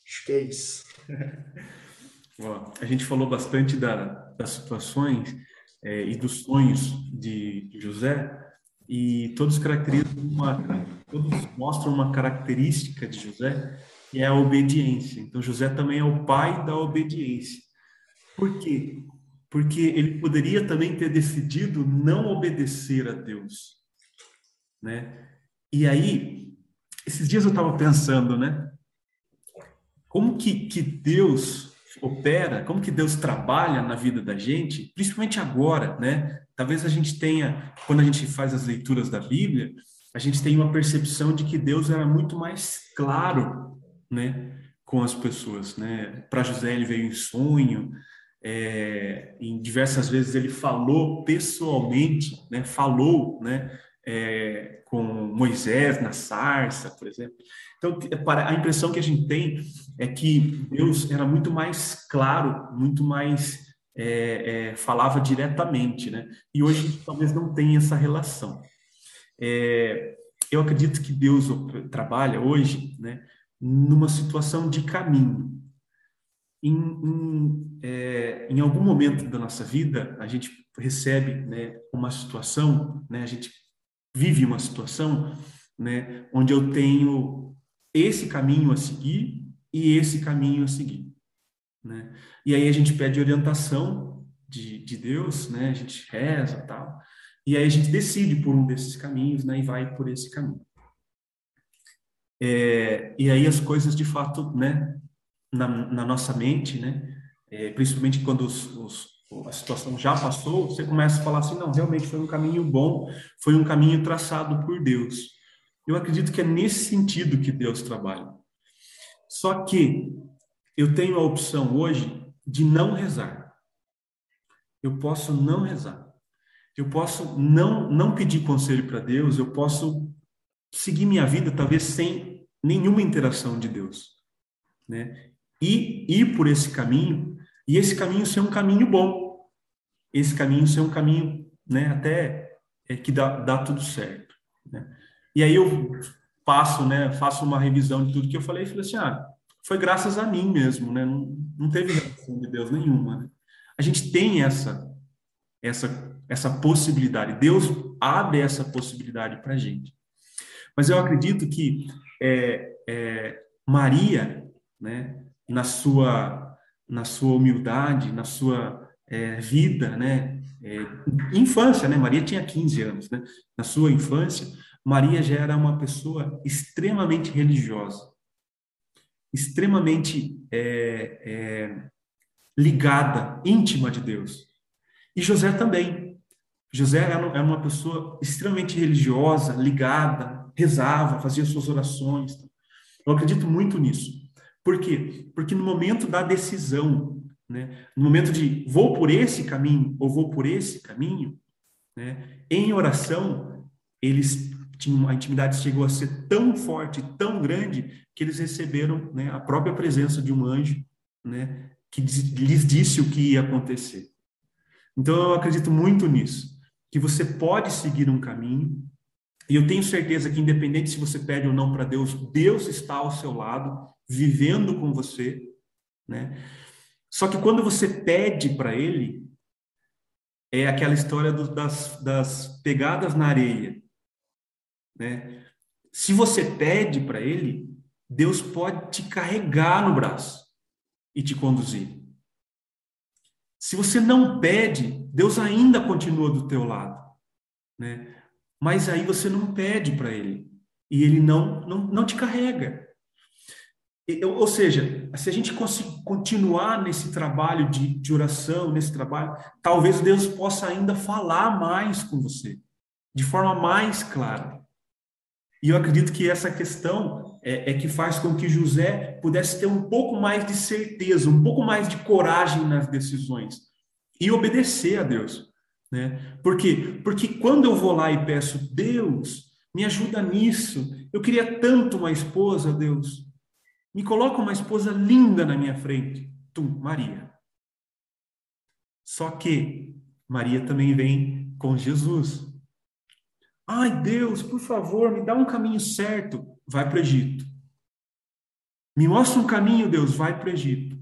Acho que é isso. <laughs> a gente falou bastante da, das situações é, e dos sonhos de José e todos caracterizam uma, todos mostram uma característica de José que é a obediência. Então José também é o pai da obediência. Por quê? Porque ele poderia também ter decidido não obedecer a Deus, né? E aí, esses dias eu estava pensando, né? Como que, que Deus opera, como que Deus trabalha na vida da gente, principalmente agora, né? Talvez a gente tenha, quando a gente faz as leituras da Bíblia, a gente tem uma percepção de que Deus era muito mais claro, né, com as pessoas, né? Para José ele veio em sonho, é, em diversas vezes ele falou pessoalmente, né? Falou, né? É, com Moisés na sarça, por exemplo. Então, a impressão que a gente tem é que Deus era muito mais claro, muito mais é, é, falava diretamente, né? E hoje talvez não tenha essa relação. É, eu acredito que Deus trabalha hoje, né, numa situação de caminho. Em, em, é, em algum momento da nossa vida, a gente recebe né, uma situação, né, a gente vive uma situação né, onde eu tenho esse caminho a seguir e esse caminho a seguir. Né? E aí a gente pede orientação de, de Deus, né? a gente reza tal, e aí a gente decide por um desses caminhos né? e vai por esse caminho. É, e aí as coisas de fato, né, na, na nossa mente, né, é, principalmente quando os, os, a situação já passou, você começa a falar assim, não, realmente foi um caminho bom, foi um caminho traçado por Deus. Eu acredito que é nesse sentido que Deus trabalha. Só que eu tenho a opção hoje de não rezar. Eu posso não rezar. Eu posso não não pedir conselho para Deus, eu posso seguir minha vida talvez sem nenhuma interação de Deus, né? E ir por esse caminho, e esse caminho ser um caminho bom. Esse caminho ser um caminho, né, até é, que dá, dá tudo certo, né? E aí eu passo, né, faço uma revisão de tudo que eu falei e falei assim, ah, foi graças a mim mesmo, né? Não, não teve reação de Deus nenhuma. Né? A gente tem essa essa essa possibilidade. Deus abre essa possibilidade para a gente. Mas eu acredito que é, é, Maria, né, na sua na sua humildade, na sua é, vida, né, é, infância, né? Maria tinha 15 anos, né? Na sua infância, Maria já era uma pessoa extremamente religiosa, extremamente é, é, ligada, íntima de Deus. E José também. José era uma pessoa extremamente religiosa, ligada, rezava, fazia suas orações. Eu acredito muito nisso. Por quê? Porque no momento da decisão, né, no momento de vou por esse caminho ou vou por esse caminho, né, em oração, eles a intimidade chegou a ser tão forte, tão grande, que eles receberam né, a própria presença de um anjo, né, que lhes disse o que ia acontecer. Então eu acredito muito nisso, que você pode seguir um caminho, e eu tenho certeza que independente se você pede ou não para Deus, Deus está ao seu lado, vivendo com você, né? Só que quando você pede para Ele, é aquela história do, das, das pegadas na areia. Né? Se você pede para Ele, Deus pode te carregar no braço e te conduzir. Se você não pede, Deus ainda continua do teu lado, né? Mas aí você não pede para Ele e Ele não não, não te carrega. Ou seja, se a gente continuar nesse trabalho de, de oração, nesse trabalho, talvez Deus possa ainda falar mais com você, de forma mais clara. E eu acredito que essa questão é, é, que faz com que José pudesse ter um pouco mais de certeza, um pouco mais de coragem nas decisões e obedecer a Deus. Né? Por quê? Porque quando eu vou lá e peço, Deus, me ajuda nisso, eu queria tanto uma esposa, Deus, me coloca uma esposa linda na minha frente, tu, Maria. Só que Maria também vem com Jesus. Ai, Deus, por favor, me dá um caminho certo. Vai para o Egito. Me mostra um caminho, Deus, vai para o Egito.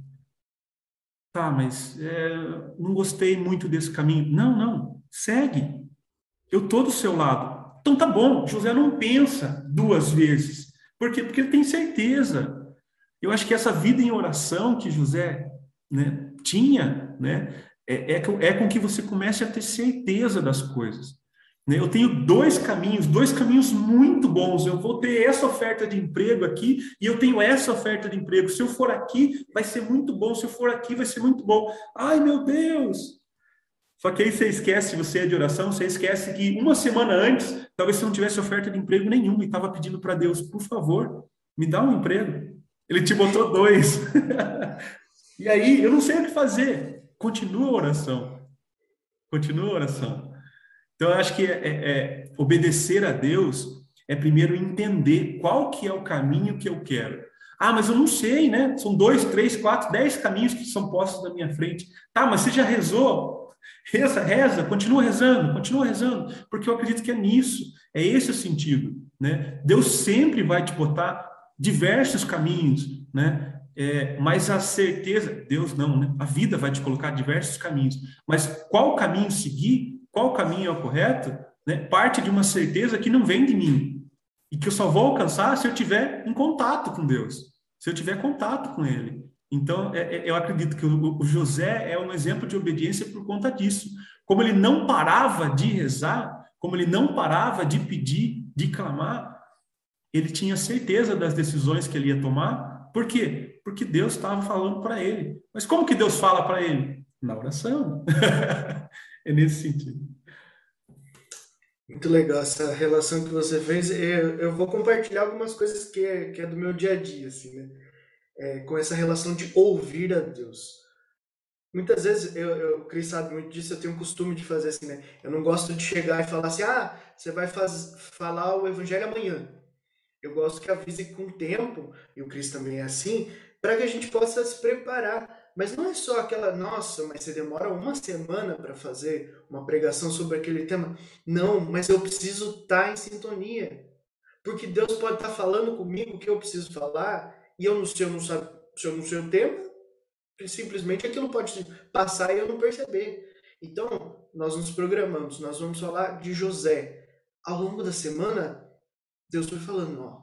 Tá, mas é, não gostei muito desse caminho. Não, não, segue. Eu estou do seu lado. Então tá bom, José não pensa duas vezes. Por quê? Porque ele tem certeza. Eu acho que essa vida em oração que José né, tinha, né, é, é, é com que você comece a ter certeza das coisas. Né? Eu tenho dois caminhos, dois caminhos muito bons. Eu vou ter essa oferta de emprego aqui e eu tenho essa oferta de emprego. Se eu for aqui, vai ser muito bom. Se eu for aqui, vai ser muito bom. Ai, meu Deus! Só que aí você esquece, você é de oração, você esquece que uma semana antes, talvez você não tivesse oferta de emprego nenhuma e estava pedindo para Deus, por favor, me dá um emprego. Ele te botou dois. <laughs> e aí, eu não sei o que fazer. Continua a oração. Continua a oração. Então, eu acho que é, é, é, obedecer a Deus é primeiro entender qual que é o caminho que eu quero. Ah, mas eu não sei, né? São dois, três, quatro, dez caminhos que são postos na minha frente. Tá, mas você já rezou? Reza, reza, continua rezando, continua rezando, porque eu acredito que é nisso, é esse o sentido, né? Deus sempre vai te botar diversos caminhos, né? É, mas a certeza, Deus não, né? A vida vai te colocar diversos caminhos. Mas qual caminho seguir, qual caminho é o correto, né? Parte de uma certeza que não vem de mim e que eu só vou alcançar se eu tiver em contato com Deus, se eu tiver contato com Ele. Então, é, é, eu acredito que o, o José é um exemplo de obediência por conta disso. Como ele não parava de rezar, como ele não parava de pedir, de clamar, ele tinha certeza das decisões que ele ia tomar. Por quê? porque Deus estava falando para ele. Mas como que Deus fala para ele? Na oração. <laughs> é nesse sentido. Muito legal essa relação que você fez. Eu, eu vou compartilhar algumas coisas que é, que é do meu dia a dia, assim, né? É, com essa relação de ouvir a Deus. Muitas vezes, eu, eu, o Cris sabe muito disso, eu tenho o costume de fazer assim, né? Eu não gosto de chegar e falar assim, ah, você vai faz, falar o evangelho amanhã. Eu gosto que avise com tempo, e o Cris também é assim, para que a gente possa se preparar. Mas não é só aquela, nossa, mas você demora uma semana para fazer uma pregação sobre aquele tema. Não, mas eu preciso estar tá em sintonia. Porque Deus pode estar tá falando comigo o que eu preciso falar e eu não sei, eu não sabe, se eu não sei o tema, simplesmente aquilo pode passar e eu não perceber. Então, nós nos programamos, nós vamos falar de José. Ao longo da semana, Deus foi falando, ó,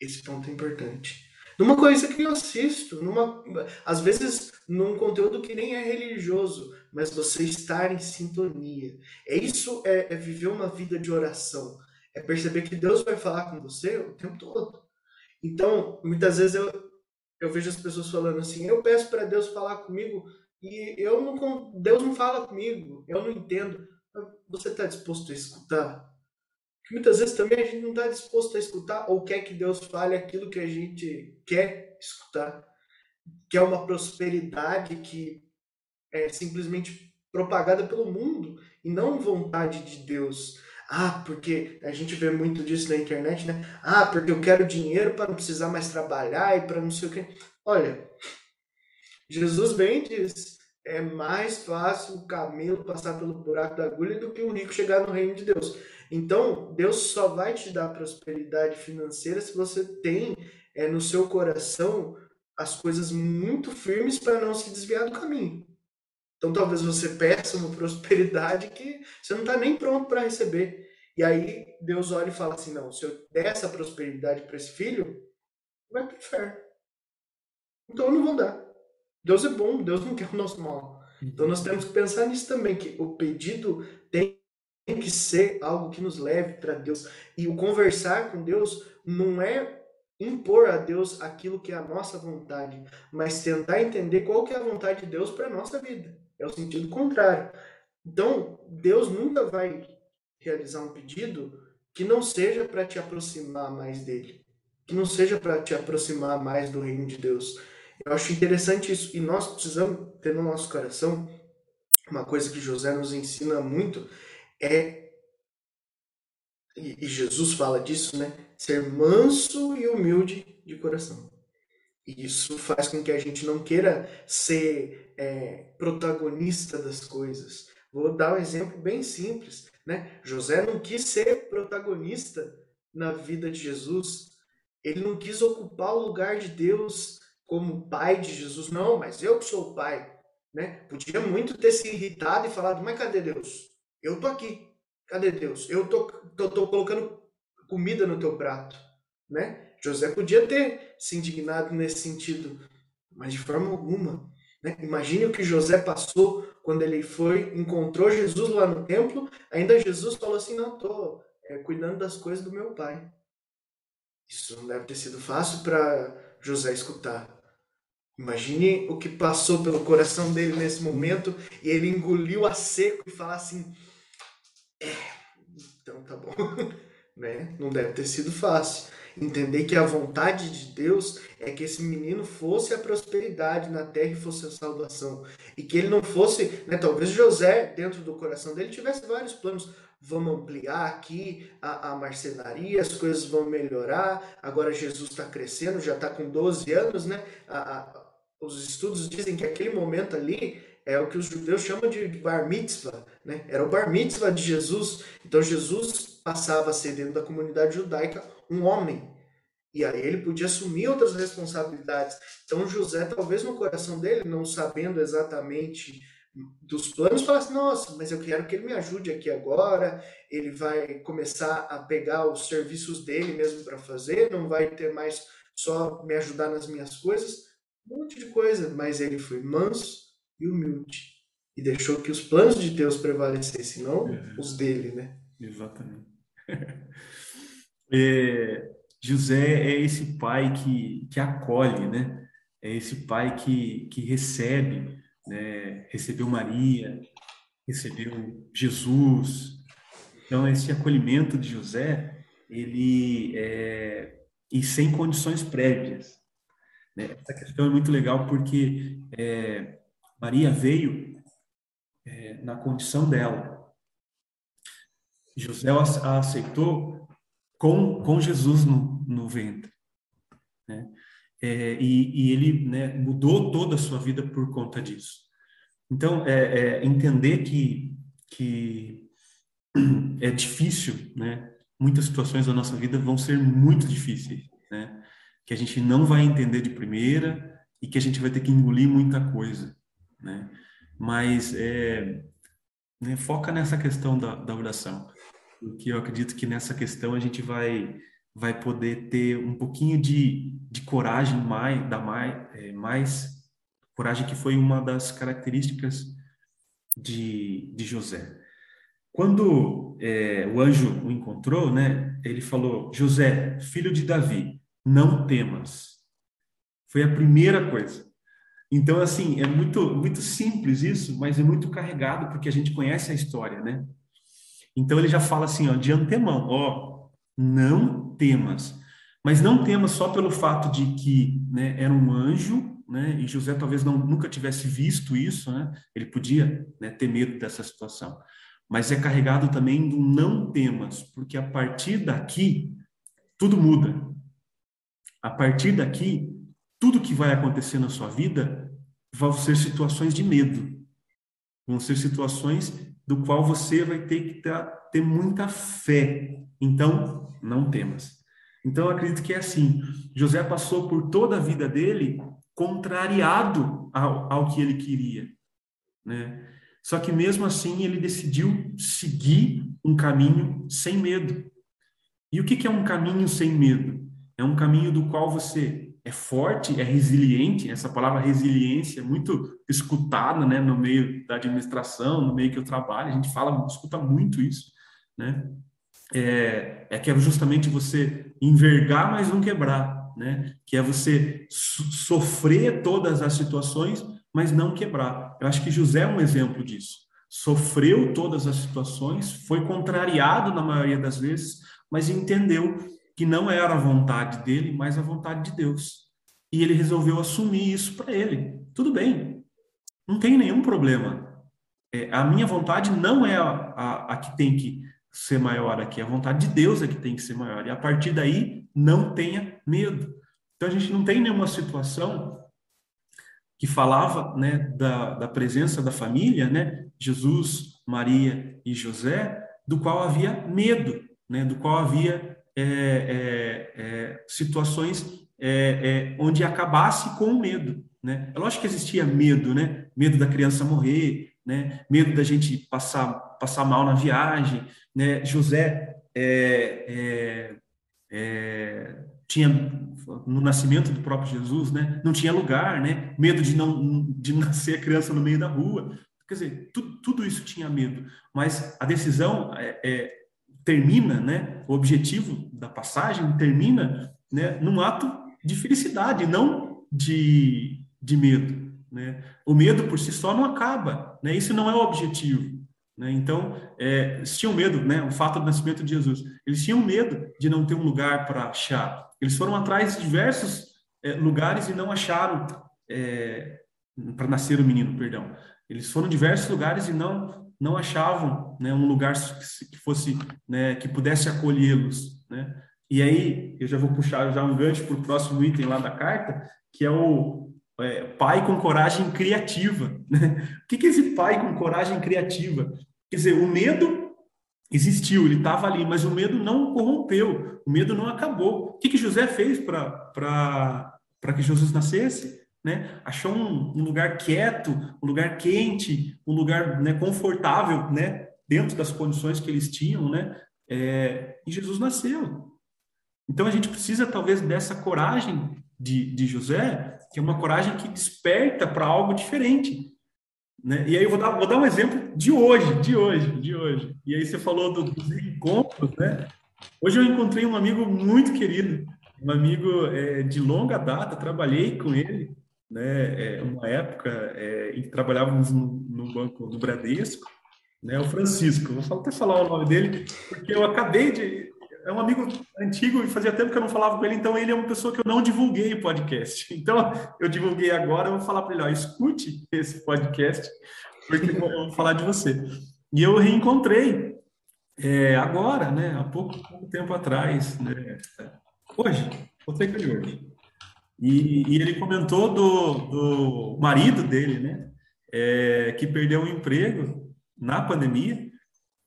esse ponto é importante numa coisa que eu assisto, numa, às vezes num conteúdo que nem é religioso, mas você estar em sintonia. É isso é, é viver uma vida de oração, é perceber que Deus vai falar com você o tempo todo. Então, muitas vezes eu, eu vejo as pessoas falando assim: eu peço para Deus falar comigo e eu não, Deus não fala comigo, eu não entendo. Você está disposto a escutar? Muitas vezes também a gente não está disposto a escutar ou quer que Deus fale aquilo que a gente quer escutar, que é uma prosperidade que é simplesmente propagada pelo mundo e não vontade de Deus. Ah, porque a gente vê muito disso na internet, né? Ah, porque eu quero dinheiro para não precisar mais trabalhar e para não sei o quê. Olha, Jesus vem e diz: é mais fácil o camelo passar pelo buraco da agulha do que um rico chegar no reino de Deus. Então, Deus só vai te dar prosperidade financeira se você tem é, no seu coração as coisas muito firmes para não se desviar do caminho. Então, talvez você peça uma <laughs> prosperidade que você não está nem pronto para receber. E aí, Deus olha e fala assim: não, se eu der essa prosperidade para esse filho, vai para o inferno. Então, eu não vou dar. Deus é bom, Deus não <laughs> quer o nosso mal. Então, nós temos que pensar nisso também, que o pedido tem tem que ser algo que nos leve para Deus. E o conversar com Deus não é impor a Deus aquilo que é a nossa vontade, mas tentar entender qual que é a vontade de Deus para nossa vida. É o sentido contrário. Então, Deus nunca vai realizar um pedido que não seja para te aproximar mais dele, que não seja para te aproximar mais do reino de Deus. Eu acho interessante isso. E nós precisamos ter no nosso coração uma coisa que José nos ensina muito é e Jesus fala disso, né? Ser manso e humilde de coração. E isso faz com que a gente não queira ser é, protagonista das coisas. Vou dar um exemplo bem simples, né? José não quis ser protagonista na vida de Jesus. Ele não quis ocupar o lugar de Deus como pai de Jesus, não, mas eu que sou o pai, né? Podia muito ter se irritado e falado, mas cadê Deus? Eu tô aqui, cadê Deus? Eu tô, tô, tô colocando comida no teu prato, né? José podia ter se indignado nesse sentido, mas de forma alguma. Né? Imagine o que José passou quando ele foi, encontrou Jesus lá no templo, ainda Jesus falou assim, não, estou é, cuidando das coisas do meu pai. Isso não deve ter sido fácil para José escutar. Imagine o que passou pelo coração dele nesse momento e ele engoliu a seco e falar assim: tá bom. <laughs> né? Não deve ter sido fácil. Entender que a vontade de Deus é que esse menino fosse a prosperidade na terra e fosse a salvação. E que ele não fosse, né, talvez José, dentro do coração dele, tivesse vários planos. Vamos ampliar aqui a, a marcenaria, as coisas vão melhorar. Agora Jesus está crescendo, já está com 12 anos, né? A, a, os estudos dizem que aquele momento ali é o que os judeus chamam de bar mitzvah, né? Era o bar mitzvah de Jesus. Então Jesus passava a ser dentro da comunidade judaica um homem. E aí ele podia assumir outras responsabilidades. Então José, talvez no coração dele, não sabendo exatamente dos planos, falasse: Nossa, mas eu quero que ele me ajude aqui agora. Ele vai começar a pegar os serviços dele mesmo para fazer, não vai ter mais só me ajudar nas minhas coisas. Um monte de coisa. Mas ele foi manso e humilde. E deixou que os planos de Deus prevalecessem, não é. os dele, né? Exatamente. <laughs> é, José é esse pai que, que acolhe, né? É esse pai que, que recebe, né? Recebeu Maria, recebeu Jesus. Então, esse acolhimento de José, ele é, e sem condições prévias. Né? Essa questão é muito legal porque é, Maria veio é, na condição dela. José a aceitou com, com Jesus no, no ventre. Né? É, e, e, ele né, mudou toda a sua vida por conta disso. Então, é, é, entender que, que é difícil, né? muitas situações da nossa vida vão ser muito difíceis, né? que a gente não vai entender de primeira e que a gente vai ter que engolir muita coisa. Né? Mas é, né, foca nessa questão da, da oração porque eu acredito que nessa questão a gente vai vai poder ter um pouquinho de, de coragem mais da mais, é, mais coragem que foi uma das características de, de José. Quando é, o anjo o encontrou né ele falou José filho de Davi não temas. Foi a primeira coisa então assim é muito muito simples isso mas é muito carregado porque a gente conhece a história né então ele já fala assim, ó, de antemão, ó, não temas. Mas não temas só pelo fato de que né, era um anjo, né, e José talvez não, nunca tivesse visto isso, né, ele podia né, ter medo dessa situação. Mas é carregado também do não temas, porque a partir daqui tudo muda. A partir daqui, tudo que vai acontecer na sua vida vão ser situações de medo, vão ser situações do qual você vai ter que ter, ter muita fé. Então, não temas. Então, acredito que é assim. José passou por toda a vida dele contrariado ao, ao que ele queria, né? Só que mesmo assim ele decidiu seguir um caminho sem medo. E o que, que é um caminho sem medo? É um caminho do qual você é forte, é resiliente. Essa palavra resiliência é muito escutada, né, no meio da administração, no meio que eu trabalho. A gente fala, escuta muito isso, né? É, é que é justamente você envergar, mas não quebrar, né? Que é você sofrer todas as situações, mas não quebrar. Eu acho que José é um exemplo disso. Sofreu todas as situações, foi contrariado na maioria das vezes, mas entendeu que não era a vontade dele, mas a vontade de Deus. E ele resolveu assumir isso para ele. Tudo bem, não tem nenhum problema. É, a minha vontade não é a, a, a que tem que ser maior aqui, a vontade de Deus é que tem que ser maior. E a partir daí, não tenha medo. Então a gente não tem nenhuma situação que falava né, da, da presença da família, né, Jesus, Maria e José, do qual havia medo, né, do qual havia é, é, é, situações é, onde acabasse com o medo. Né? É lógico que existia medo, né? medo da criança morrer, né? medo da gente passar, passar mal na viagem. Né? José tinha no nascimento do próprio Jesus, né? Não tinha lugar, né? Medo de não de nascer a criança no meio da rua. Quer dizer, tudo, tudo isso tinha medo. Mas a decisão é, é, termina, né? O objetivo da passagem termina, né? Num ato de felicidade, não de, de medo, né? O medo por si só não acaba, né? Isso não é o objetivo. Né? Então, é, eles tinham medo, né? o fato do nascimento de Jesus. Eles tinham medo de não ter um lugar para achar. Eles foram atrás de diversos é, lugares e não acharam é, para nascer o menino, perdão. Eles foram diversos lugares e não não achavam né, um lugar que fosse né, que pudesse acolhê-los. Né? E aí eu já vou puxar já um gancho para o próximo item lá da carta, que é o é, pai com coragem criativa. Né? O que, que é esse pai com coragem criativa? Quer dizer, o medo existiu, ele estava ali, mas o medo não corrompeu, o medo não acabou. O que, que José fez para que Jesus nascesse? Né? Achou um, um, lugar quieto, um lugar quente, um lugar né, confortável, né? dentro das condições que eles tinham, né? É, e Jesus nasceu. Então a gente precisa talvez dessa coragem de, de José, que é uma coragem que desperta para algo diferente. Né? E aí eu vou dar, vou dar um exemplo de hoje, de hoje, de hoje. E aí você falou do, dos encontros, né? Hoje eu encontrei um amigo muito querido, um amigo é, de longa data, trabalhei com ele, né? É, uma época é, em que trabalhávamos no, no, banco do Bradesco, né? O Francisco. Vou até falar o nome dele, porque eu acabei de é um amigo antigo e fazia tempo que eu não falava com ele, então ele é uma pessoa que eu não divulguei o podcast. <laughs> Então, eu divulguei agora, eu vou falar para ele, ó, escute esse podcast, porque eu vou falar de você. E eu reencontrei é, agora, né, há pouco, tempo atrás, né, hoje, encontrei com ele hoje. E, e, ele comentou do, do marido dele, né, é, que perdeu o emprego na pandemia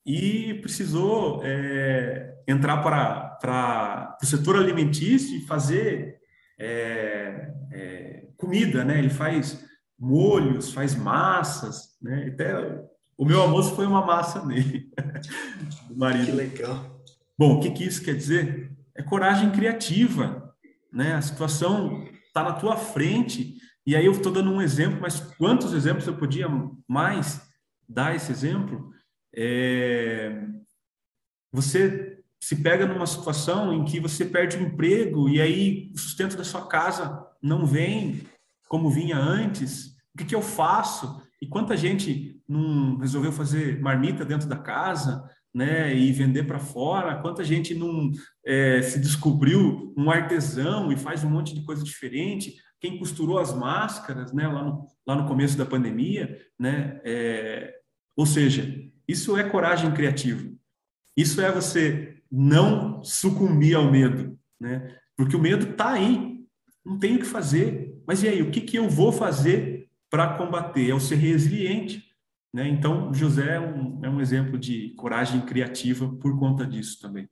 e precisou é, entrar para, para o setor alimentício e fazer é, é, comida, né? Ele faz molhos, faz massas, né? Até o meu almoço foi uma massa dele, <laughs> do marido. Que legal. Bom, o que, que isso quer dizer? É coragem criativa, né? A situação está na tua frente e aí eu estou dando um exemplo, mas quantos exemplos eu podia mais dar esse exemplo? É, você se pega numa situação em que você perde o emprego e aí o sustento da sua casa não vem como vinha antes. O que, que eu faço? E quanta gente não resolveu fazer marmita dentro da casa, né, e vender para fora? Quanta gente não é, se descobriu um artesão e faz um monte de coisa diferente? Quem costurou as máscaras, né, lá no, lá no começo da pandemia, né? É, ou seja, isso é coragem criativa. Isso é você não sucumbir ao medo, né? Porque o medo está aí, não tem o que fazer. Mas e aí, o que, que eu vou fazer para combater? É o ser resiliente. Né? Então, José é um, é um exemplo de coragem criativa por conta disso também.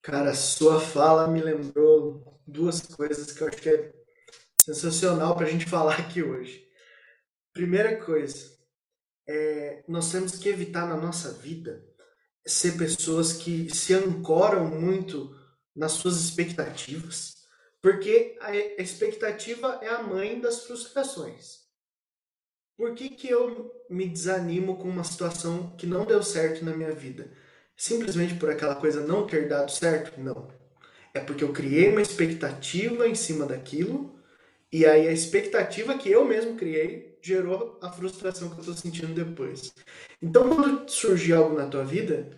Cara, sua fala me lembrou duas coisas que eu acho que é sensacional para a gente <laughs> falar aqui hoje. Primeira coisa, é, nós temos que evitar na nossa vida ser pessoas que se ancoram muito nas suas expectativas, porque a expectativa é a mãe das frustrações. Por que, que eu me desanimo com uma situação que não deu certo na minha vida? Simplesmente por aquela coisa não ter dado certo? Não. É porque eu criei uma expectativa em cima daquilo, e aí a expectativa que eu mesmo criei gerou a frustração que eu estou sentindo depois. Então, quando surgir algo na tua vida,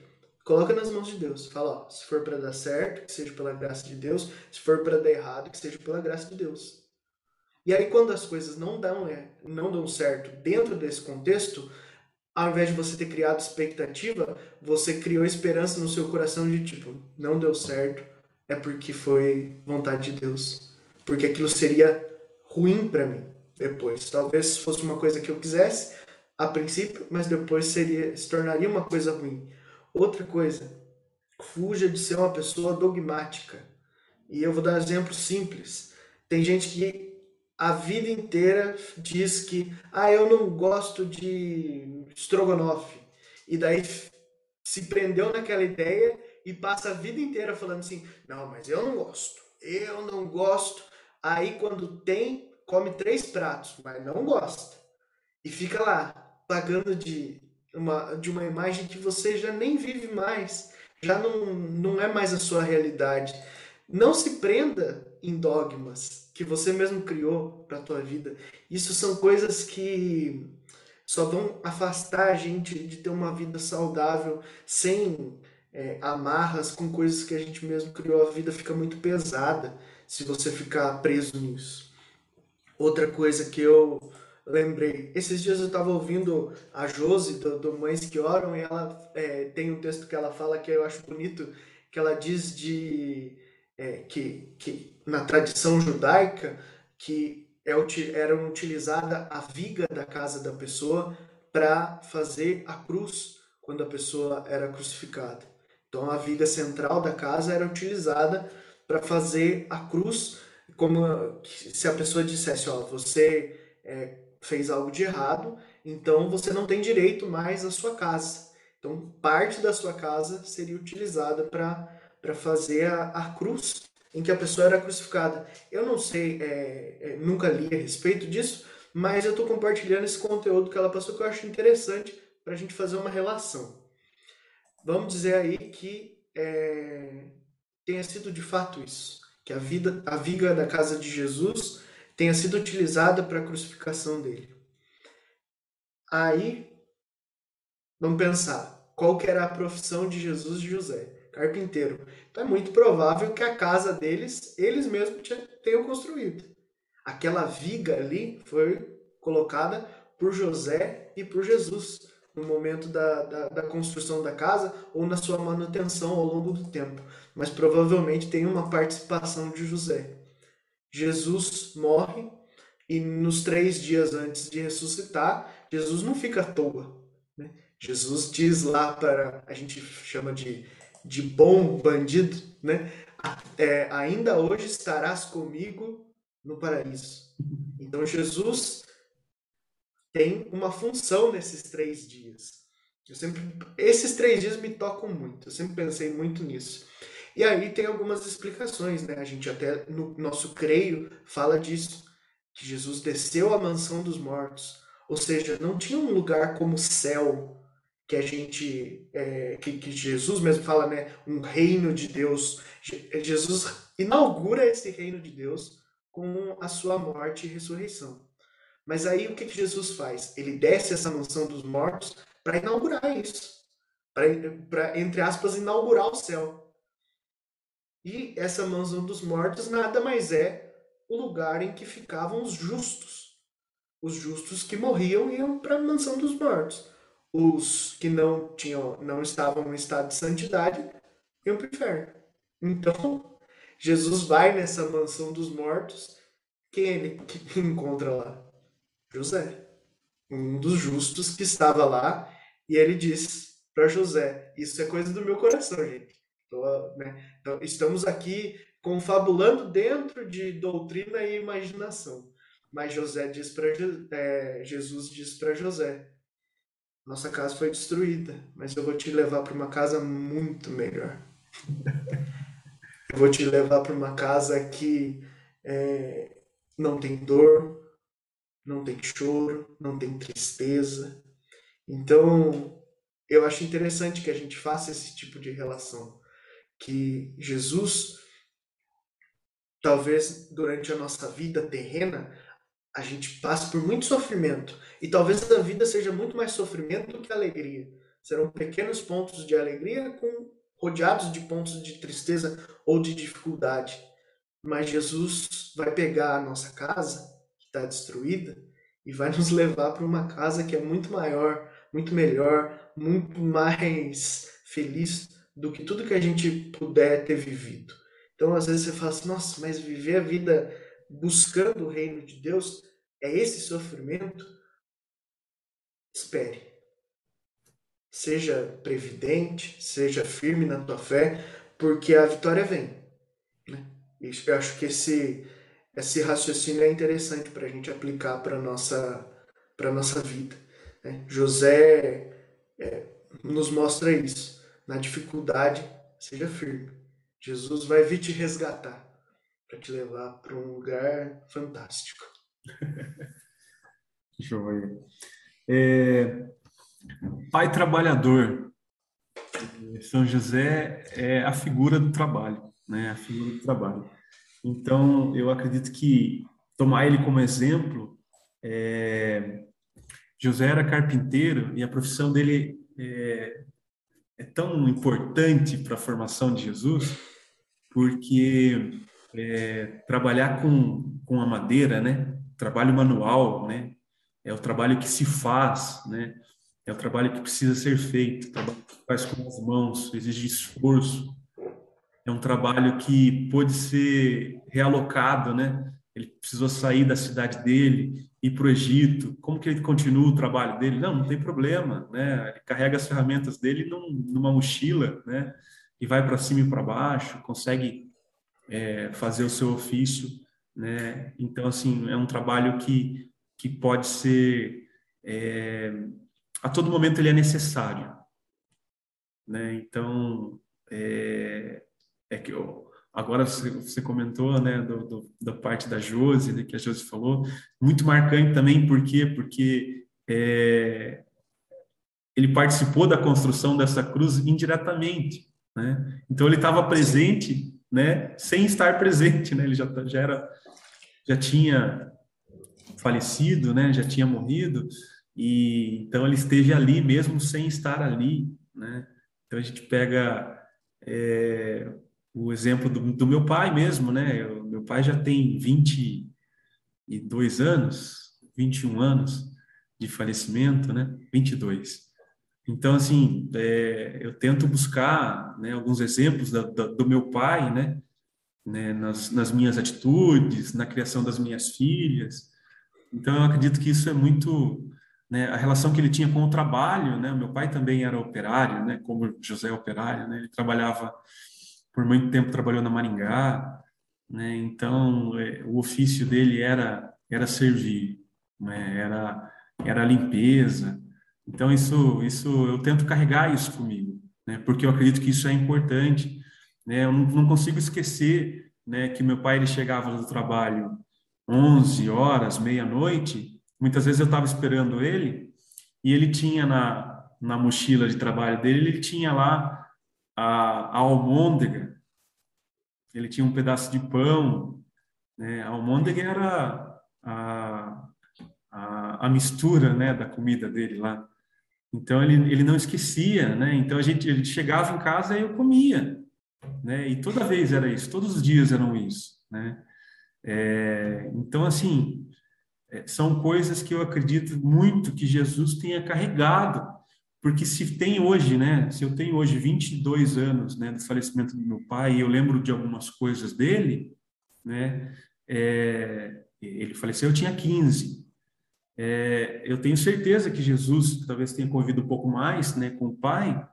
coloca nas mãos de Deus. Fala, ó, se for para dar certo, que seja pela graça de Deus. Se for para dar errado, que seja pela graça de Deus. E aí quando as coisas não dão, é, não dão certo dentro desse contexto, ao invés de você ter criado expectativa, você criou esperança no seu coração de tipo, não deu certo, é porque foi vontade de Deus. Porque aquilo seria ruim para mim depois. Talvez fosse uma coisa que eu quisesse a princípio, mas depois seria se tornaria uma coisa ruim. Outra coisa, fuja de ser uma pessoa dogmática. E eu vou dar um exemplo simples. Tem gente que a vida inteira diz que ah, eu não gosto de estrogonofe. E daí se prendeu naquela ideia e passa a vida inteira falando assim: "Não, mas eu não gosto. Eu não gosto". Aí quando tem, come três pratos, mas não gosta. E fica lá pagando de uma de uma imagem que você já nem vive mais, já não não é mais a sua realidade. Não se prenda em dogmas que você mesmo criou para a tua vida. Isso são coisas que só vão afastar a gente de ter uma vida saudável sem é, amarras com coisas que a gente mesmo criou. A vida fica muito pesada se você ficar preso nisso. Outra coisa que eu lembrei, esses dias eu estava ouvindo a Josi do, do Mães que Oram e ela é, tem um texto que ela fala que eu acho bonito, que ela diz de é, que, que na tradição judaica que é, era utilizada a viga da casa da pessoa para fazer a cruz quando a pessoa era crucificada. Então a viga central da casa era utilizada para fazer a cruz, como se a pessoa dissesse, ó, você é, fez algo de errado, então você não tem direito mais à sua casa. Então parte da sua casa seria utilizada para para fazer a, a, cruz em que a pessoa era crucificada. Eu não sei, é, é, nunca li a respeito disso, mas eu estou compartilhando esse conteúdo que ela passou que eu acho interessante para a gente fazer uma relação. Vamos dizer aí que é, tenha sido de fato isso, que a vida, a viga da casa de Jesus tenha sido utilizada para a crucificação dele. Aí, vamos pensar, qual que era a profissão de Jesus e José? Carpinteiro. Então é muito provável que a casa deles, eles mesmos tenham construído. Aquela viga ali foi colocada por José e por Jesus no momento da, da, da, construção da casa ou na sua manutenção ao longo do tempo. Mas provavelmente tem uma participação de José. Jesus morre e nos três dias antes de ressuscitar, Jesus não fica à toa. Né? Jesus diz lá para, a gente chama de de bom bandido, né? É, ainda hoje estarás comigo no paraíso. Então Jesus tem uma função nesses três dias. Eu sempre, esses três dias me tocam muito. Eu sempre pensei muito nisso. E aí tem algumas explicações, né? A gente até no nosso creio fala disso, que Jesus desceu à mansão dos mortos, ou seja, não tinha um lugar como céu que a gente é, que, que, Jesus mesmo fala, né, um reino de Deus. Jesus inaugura esse reino de Deus com a sua morte e ressurreição. Mas aí o que, que Jesus faz? Ele desce essa mansão dos mortos para inaugurar isso, para entre aspas inaugurar o céu. E essa mansão dos mortos nada mais é o lugar em que ficavam os justos. Os justos que morriam iam para a mansão dos mortos os que não tinham, não estavam em estado de santidade iam para o inferno. Então, <laughs> Jesus vai nessa mansão dos mortos. Quem ele <laughs> encontra lá? José, um dos justos que estava lá, e ele diz para José: Isso é coisa do meu coração, gente. Então, né? então, estamos aqui confabulando dentro de doutrina e imaginação. Mas José diz para é, Jesus diz para José: nossa casa foi destruída, mas eu vou te levar para uma casa muito melhor. eu vou te levar para uma casa que é, não tem dor, não tem choro, não tem tristeza. Então, eu acho interessante que a gente faça esse tipo de relação. Que Jesus, talvez durante a nossa vida terrena, a gente passa por muito sofrimento. E talvez a vida seja muito mais sofrimento do que alegria. Serão pequenos pontos de alegria com rodeados de pontos de tristeza ou de dificuldade. Mas Jesus vai pegar a nossa casa, que está destruída, e vai nos levar para uma casa que é muito maior, muito melhor, muito mais feliz do que tudo que a gente puder ter vivido. Então, às vezes você fala assim, nossa, mas viver a vida buscando o reino de Deus é esse sofrimento? Espere. Seja previdente, seja firme na tua fé, porque a vitória vem. Né? Eu acho que esse, esse raciocínio é interessante para a gente aplicar para a nossa, nossa vida. Né? José é, nos mostra isso. Na dificuldade, seja firme. Jesus vai vir te resgatar para te levar para um lugar fantástico. <laughs> Joia. É, pai trabalhador. São José é a figura do trabalho, né? A figura do trabalho. Então, eu acredito que tomar ele como exemplo, é, José era carpinteiro e a profissão dele é, é tão importante para a formação de Jesus, porque é, trabalhar com, com a madeira, né? Trabalho manual, né? É o trabalho que se faz, né? É o trabalho que precisa ser feito, trabalho que faz com as mãos, exige esforço. É um trabalho que pode ser realocado, né? Ele precisou sair da cidade dele, ir para o Egito. Como que ele continua o trabalho dele? Não, não tem problema, né? Ele carrega as ferramentas dele num, numa mochila, né? E vai para cima e para baixo, consegue é, fazer o seu ofício, né? Então, assim, é um trabalho que, que pode ser... É, a todo momento ele é necessário, né? Então, é, é que eu, Agora você comentou, né, do, do, da parte da Josi, né, que a Josi falou, muito marcante também, por quê? Porque é, ele participou da construção dessa cruz indiretamente, né? Então ele estava presente, né, sem estar presente, né? Ele já, já era, já tinha falecido, né? Já tinha morrido e então ele esteve ali mesmo sem estar ali, né? Então a gente pega é, o exemplo do, do meu pai mesmo, né? O meu pai já tem 22 anos, 21 anos de falecimento, né? 22. Então, assim, é, eu tento buscar né, alguns exemplos da, da, do meu pai, né? né nas, nas minhas atitudes, na criação das minhas filhas. Então, eu acredito que isso é muito né, a relação que ele tinha com o trabalho, né? Meu pai também era operário, né? Como José é operário, né? Ele trabalhava por muito tempo trabalhou na Maringá, né? Então é, o ofício dele era era servir, né? Era era limpeza. Então isso isso eu tento carregar isso comigo, né? Porque eu acredito que isso é importante, né? Eu não, não consigo esquecer, né? Que meu pai ele chegava do trabalho 11 horas, meia-noite. Muitas vezes eu estava esperando ele e ele tinha na na mochila de trabalho dele ele tinha lá a, a almôndega, ele tinha um pedaço de pão, né? A almôndega era a, a, a mistura, né, da comida dele lá. Então ele, ele não esquecia, né? Então a gente ele chegava em casa e eu comia, né? E toda vez era isso, todos os dias eram isso, né? É, então assim é, são coisas que eu acredito muito que Jesus tenha carregado porque se tem hoje, né, se eu tenho hoje 22 anos, né, do falecimento do meu pai, e eu lembro de algumas coisas dele, né, é, ele faleceu, eu tinha 15. É, eu tenho certeza que Jesus talvez tenha convivido um pouco mais, né, com o pai,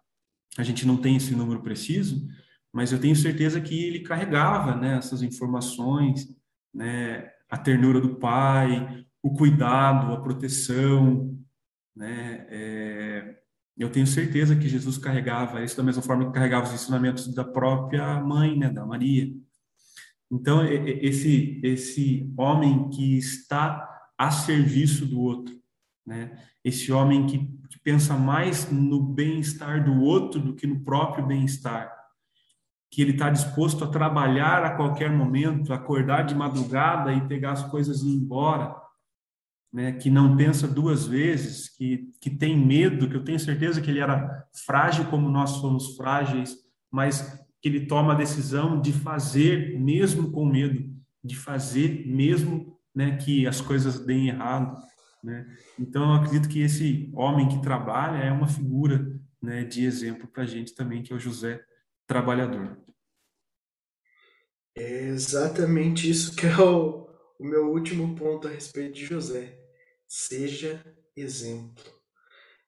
a gente não tem esse número preciso, mas eu tenho certeza que ele carregava, né, essas informações, né, a ternura do pai, o cuidado, a proteção, né, é, eu tenho certeza que Jesus carregava isso da mesma forma que carregava os ensinamentos da própria mãe, né, da Maria. Então, esse, esse homem que está a serviço do outro, né? esse homem que, que pensa mais no bem-estar do outro do que no próprio bem-estar, que ele está disposto a trabalhar a qualquer momento, acordar de madrugada e pegar as coisas e ir embora, né, que não pensa duas vezes, que, que tem medo, que eu tenho certeza que ele era frágil como nós somos frágeis, mas que ele toma a decisão de fazer mesmo com medo, de fazer mesmo né, que as coisas deem errado. Né? Então, eu acredito que esse homem que trabalha é uma figura né, de exemplo para a gente também, que é o José trabalhador. É exatamente isso que é o, o meu último ponto a respeito de José. Seja exemplo.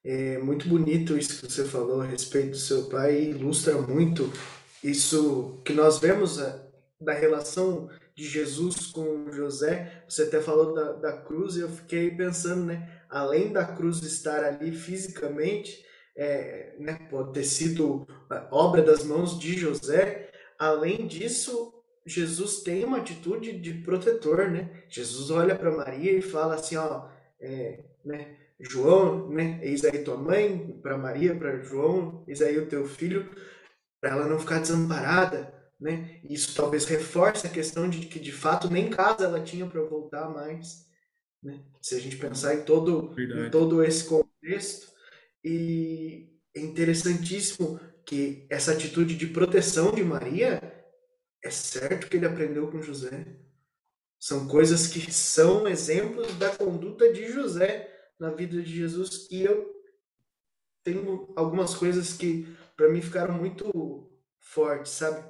É muito bonito isso que você falou a respeito do seu pai ilustra muito isso que nós vemos é, da relação de Jesus com José. Você até falou da, da cruz e eu fiquei pensando, né? Além da cruz estar ali fisicamente, é, né, ter sido obra das mãos de José, além disso, Jesus tem uma atitude de protetor, né? Jesus olha para Maria e fala assim, ó, é, né? João, né? Eis aí tua mãe, para Maria, para João, eis aí o teu filho, para ela não ficar desamparada, né? Isso talvez reforce a questão de que de fato nem casa ela tinha para voltar mais, né? Se a gente pensar em todo, em todo esse contexto e é interessantíssimo que essa atitude de proteção de Maria é certo que ele aprendeu com José. São coisas que são exemplos da conduta de José na vida de Jesus. E eu tenho algumas coisas que para mim ficaram muito fortes, sabe?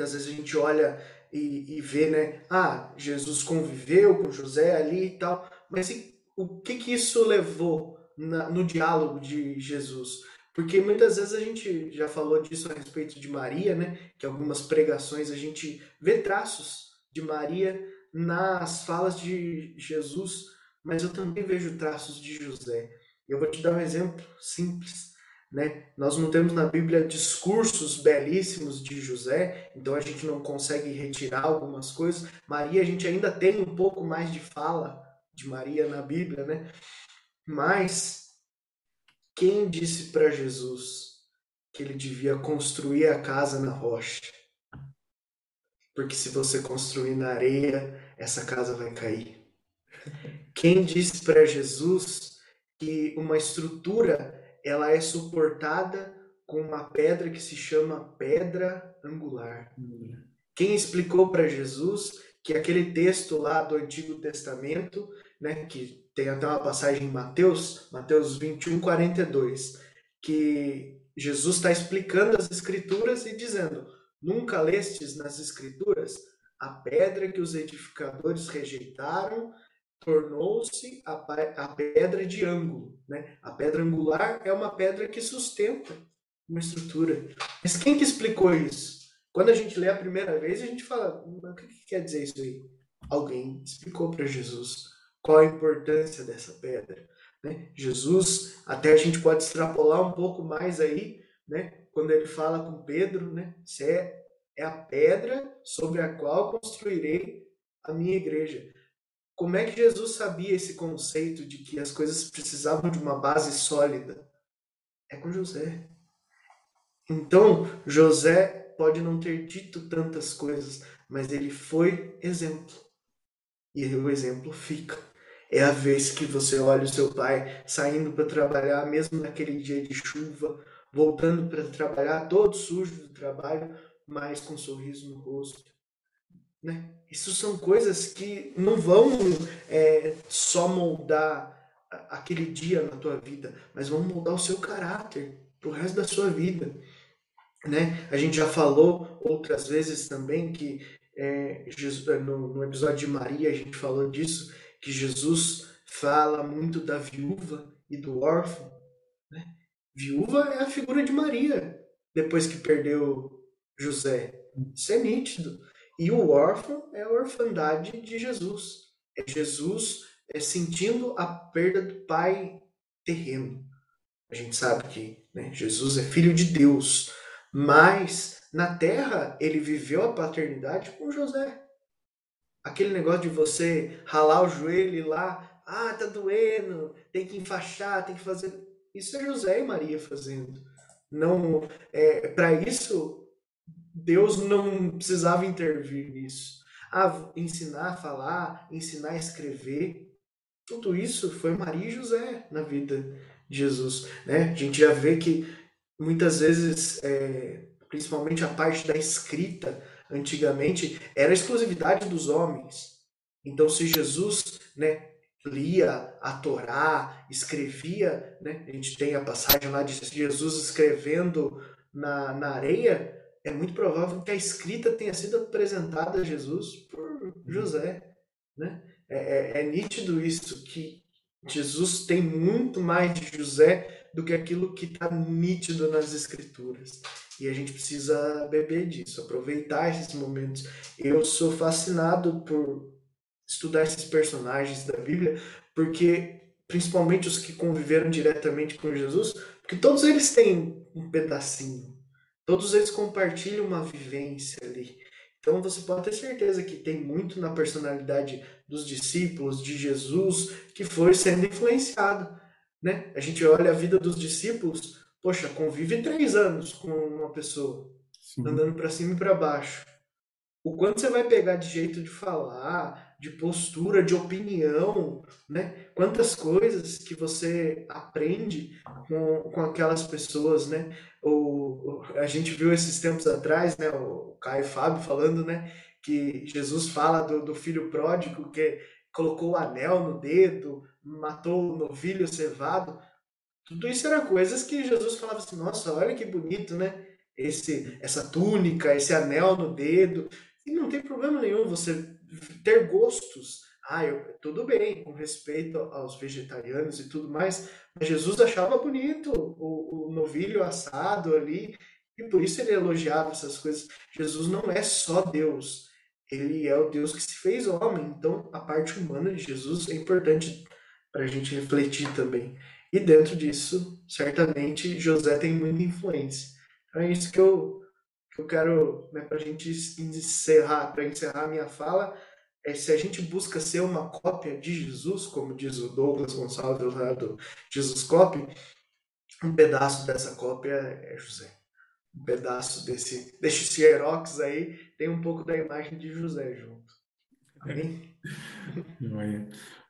Muitas vezes a gente olha e, e vê, né? Ah, Jesus conviveu com José ali e tal. Mas e, o que que isso levou na, no diálogo de Jesus? Porque muitas vezes a gente já falou disso a respeito de Maria, né? Que algumas pregações a gente vê traços de Maria nas falas de Jesus, mas eu também vejo traços de José. Eu vou te dar um exemplo simples, né? Nós não temos na Bíblia discursos belíssimos de José, então a gente não consegue retirar algumas coisas. Maria, a gente ainda tem um pouco mais de fala de Maria na Bíblia, né? Mas quem disse para Jesus que ele devia construir a casa na rocha? Porque se você construir na areia, essa casa vai cair. Quem disse para Jesus que uma estrutura ela é suportada com uma pedra que se chama pedra angular? Quem explicou para Jesus que aquele texto lá do Antigo Testamento, né, que tem até uma passagem em Mateus, Mateus 21, 42, que Jesus está explicando as Escrituras e dizendo: Nunca lestes nas Escrituras a pedra que os edificadores rejeitaram tornou-se a, a, pedra de ângulo. Né? A pedra angular é uma pedra que sustenta uma estrutura. Mas quem que explicou isso? Quando a gente lê a primeira vez, a gente fala: o que, que quer dizer isso aí? Alguém explicou para Jesus qual a importância dessa pedra. Né? Jesus, até a gente pode extrapolar um pouco mais aí, né? quando ele fala com Pedro, né? Você é, é a pedra sobre a qual construirei a minha igreja. Como é que Jesus sabia esse conceito de que as coisas precisavam de uma base sólida? É com José. Então, José pode não ter dito tantas coisas, mas ele foi exemplo. E o exemplo fica. É a vez que você olha o seu pai saindo para trabalhar, mesmo naquele dia de chuva, voltando para trabalhar, todo sujo do trabalho, mas com um sorriso no rosto. Né? Isso são coisas que não vão é, só moldar aquele dia na tua vida, mas vão moldar o seu caráter pro resto da sua vida. Né? A gente já falou outras vezes também que é, Jesus, no, no episódio de Maria a gente falou disso, que Jesus fala muito da viúva e do órfão. Né? Viúva é a figura de Maria, depois que perdeu José. Isso é nítido. E o órfão é a orfandade de Jesus. É Jesus é, sentindo a perda do pai terreno. A gente sabe que né, Jesus é filho de Deus, mas na terra ele viveu a paternidade com José. Aquele negócio de você ralar o joelho e lá, ah, tá doendo, tem que enfaixar, tem que fazer. Isso é José e Maria fazendo. Não, é, para isso, Deus não precisava intervir nisso. Ah, ensinar a falar, ensinar a escrever. tudo isso foi Maria e José na vida de Jesus. Né? A gente já vê que muitas vezes, é, principalmente a parte da escrita, antigamente, era exclusividade dos homens. Então, se Jesus né, lia a Torá, escrevia, né, a gente tem a passagem lá de Jesus escrevendo na, na areia, é muito provável que a escrita tenha sido apresentada a Jesus por José. Né? É, é, é nítido isso, que Jesus tem muito mais de José do que aquilo que está nítido nas escrituras. E a gente precisa beber disso, aproveitar esses momentos. Eu sou fascinado por estudar esses personagens da Bíblia, porque principalmente os que conviveram diretamente com Jesus, porque todos eles têm um pedacinho, todos eles compartilham uma vivência ali. Então você pode ter certeza que tem muito na personalidade dos discípulos de Jesus que foi sendo influenciado. Né? A gente olha a vida dos discípulos, poxa, convive três anos com uma pessoa, Sim. andando para cima e para baixo. O quanto você vai pegar de jeito de falar, de postura, de opinião, né? Quantas coisas que você aprende com, com aquelas pessoas, né? O, a gente viu esses tempos atrás, né? O Caio Fábio falando, né? Que Jesus fala do, do filho pródigo que colocou o anel no dedo, matou o novilho cevado. Tudo isso era coisas que Jesus falava assim, nossa, olha que bonito, né? Esse, essa túnica, esse anel no dedo. E não tem problema nenhum você ter gostos. Ah, eu, tudo bem, com respeito aos vegetarianos e tudo mais, mas Jesus achava bonito o, o novilho assado ali, e por isso ele elogiava essas coisas. Jesus não é só Deus, ele é o Deus que se fez homem, então a parte humana de Jesus é importante para a gente refletir também. E dentro disso, certamente, José tem muita influência. Então é isso que eu, que eu quero, né, para a gente encerrar, para encerrar a minha fala, é se a gente busca ser uma cópia de Jesus, como diz o Douglas Gonçalves lá do Jesus Copy, um pedaço dessa cópia é José. Um pedaço desse, desse Xerox aí tem um pouco da imagem de José junto. Amém? <laughs>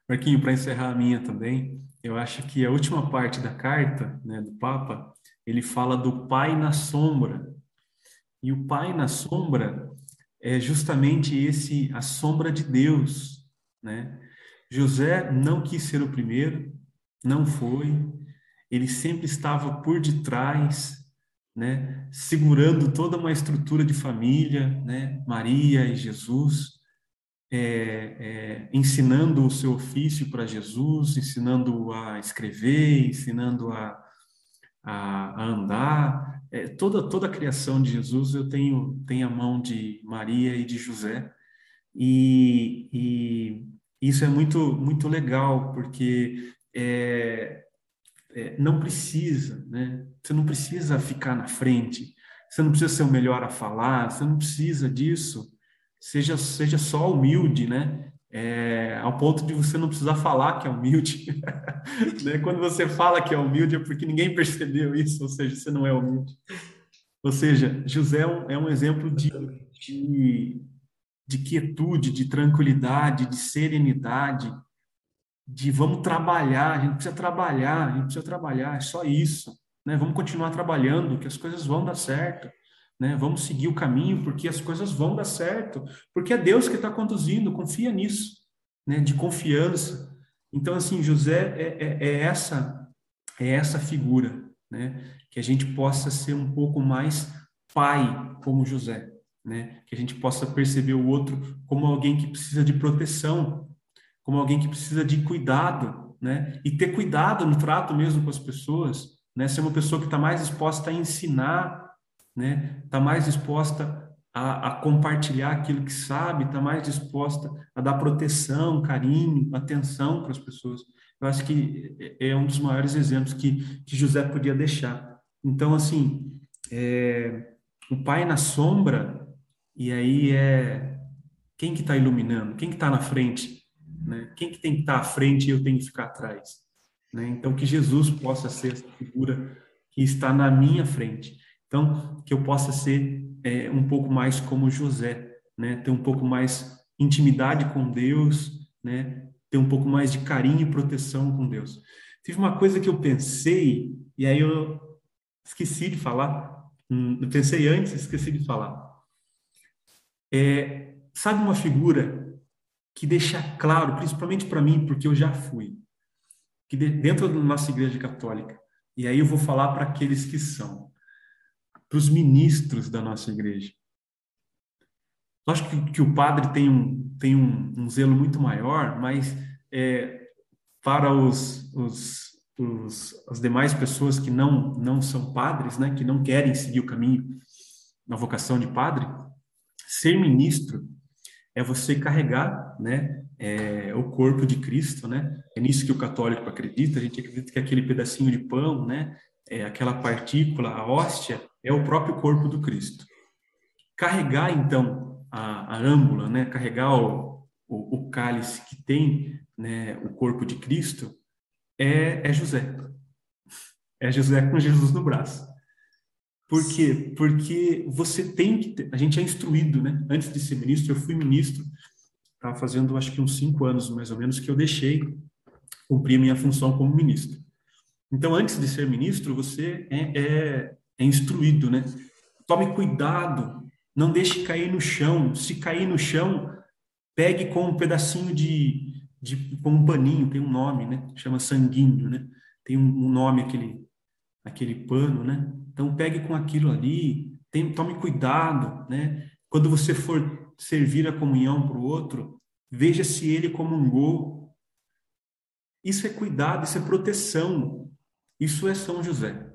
Marquinho, para encerrar a minha também, eu acho que a última parte da carta né, do Papa, ele fala do Pai na sombra. E o Pai na sombra é justamente esse a sombra de Deus, né? José não quis ser o primeiro, não foi. Ele sempre estava por detrás, né? Segurando toda uma estrutura de família, né? Maria e Jesus é, é, ensinando o seu ofício para Jesus, ensinando a escrever, ensinando a, a, a andar. É, toda, toda a criação de Jesus eu tenho, tenho a mão de Maria e de José. E, e isso é muito, muito legal, porque é, é, não precisa, né? Você não precisa ficar na frente, você não precisa ser o melhor a falar, você não precisa disso seja, seja só humilde, né? É, ao ponto de você não precisar falar que é humilde. <laughs> né? Quando você fala que é humilde é porque ninguém percebeu isso, ou seja, você não é humilde. Ou seja, José é um exemplo de, de, de quietude, de tranquilidade, de serenidade, de vamos trabalhar, a gente precisa trabalhar, a gente precisa trabalhar, é só isso. Né? Vamos continuar trabalhando, que as coisas vão dar certo né? Vamos seguir o caminho porque as coisas vão dar certo, porque é Deus que está conduzindo, confia nisso, né? De confiança. Então, assim, José é, é, é, essa é essa figura, né? Que a gente possa ser um pouco mais pai como José, né? Que a gente possa perceber o outro como alguém que precisa de proteção, como alguém que precisa de cuidado, né? E ter cuidado no trato mesmo com as pessoas, né? Ser uma pessoa que está mais exposta a ensinar né? Está mais disposta a, a, compartilhar aquilo que sabe, está mais disposta a dar proteção, carinho, atenção para as pessoas. Eu acho que é, é um dos maiores exemplos que, que José podia deixar. Então, assim, é, o pai na sombra, e aí é quem que está iluminando, quem que está na frente, né? Quem que tem que estar tá à frente e eu tenho que ficar atrás, né? Então, que Jesus possa ser essa figura que está na minha frente. Então, que eu possa ser é, um pouco mais como José, né? Ter um pouco mais intimidade com Deus, né? ter um pouco mais de carinho e proteção com Deus. Tive uma coisa que eu pensei, e aí eu esqueci de falar, hum, eu pensei antes, esqueci de falar. É, sabe uma figura que deixa claro, principalmente para mim, porque eu já fui, que dentro da nossa igreja católica, e aí eu vou falar para aqueles que são, para os ministros da nossa igreja. Acho que, que o padre tem um, tem um, um zelo muito maior, mas é, para os, os, os, as demais pessoas que não, não são padres, né, que não querem seguir o caminho na vocação de padre, ser ministro é você carregar né, é, o corpo de Cristo, né? É nisso que o católico acredita. A gente acredita que aquele pedacinho de pão, né, é, aquela partícula, a hóstia, é o próprio corpo do Cristo. Carregar, então, a, a âmbula, né, carregar o, o, o cálice que tem né, o corpo de Cristo, é, é José. É José com Jesus no braço. Por quê? Porque você tem que ter, a gente é instruído, né? Antes de ser ministro, eu fui ministro, estava fazendo acho que uns cinco anos mais ou menos que eu deixei cumprir a minha função como ministro. Então, antes de ser ministro, você é, é, é instruído, né? Tome cuidado, não deixe cair no chão. Se cair no chão, pegue com um pedacinho de, de com um paninho, tem um nome, né? Chama sanguíneo, né? Tem um, um nome aquele aquele pano, né? Então pegue com aquilo ali, tem, tome cuidado, né? Quando você for servir a comunhão para o outro, veja se ele comungou. Isso é cuidado, isso é proteção. Isso é São José.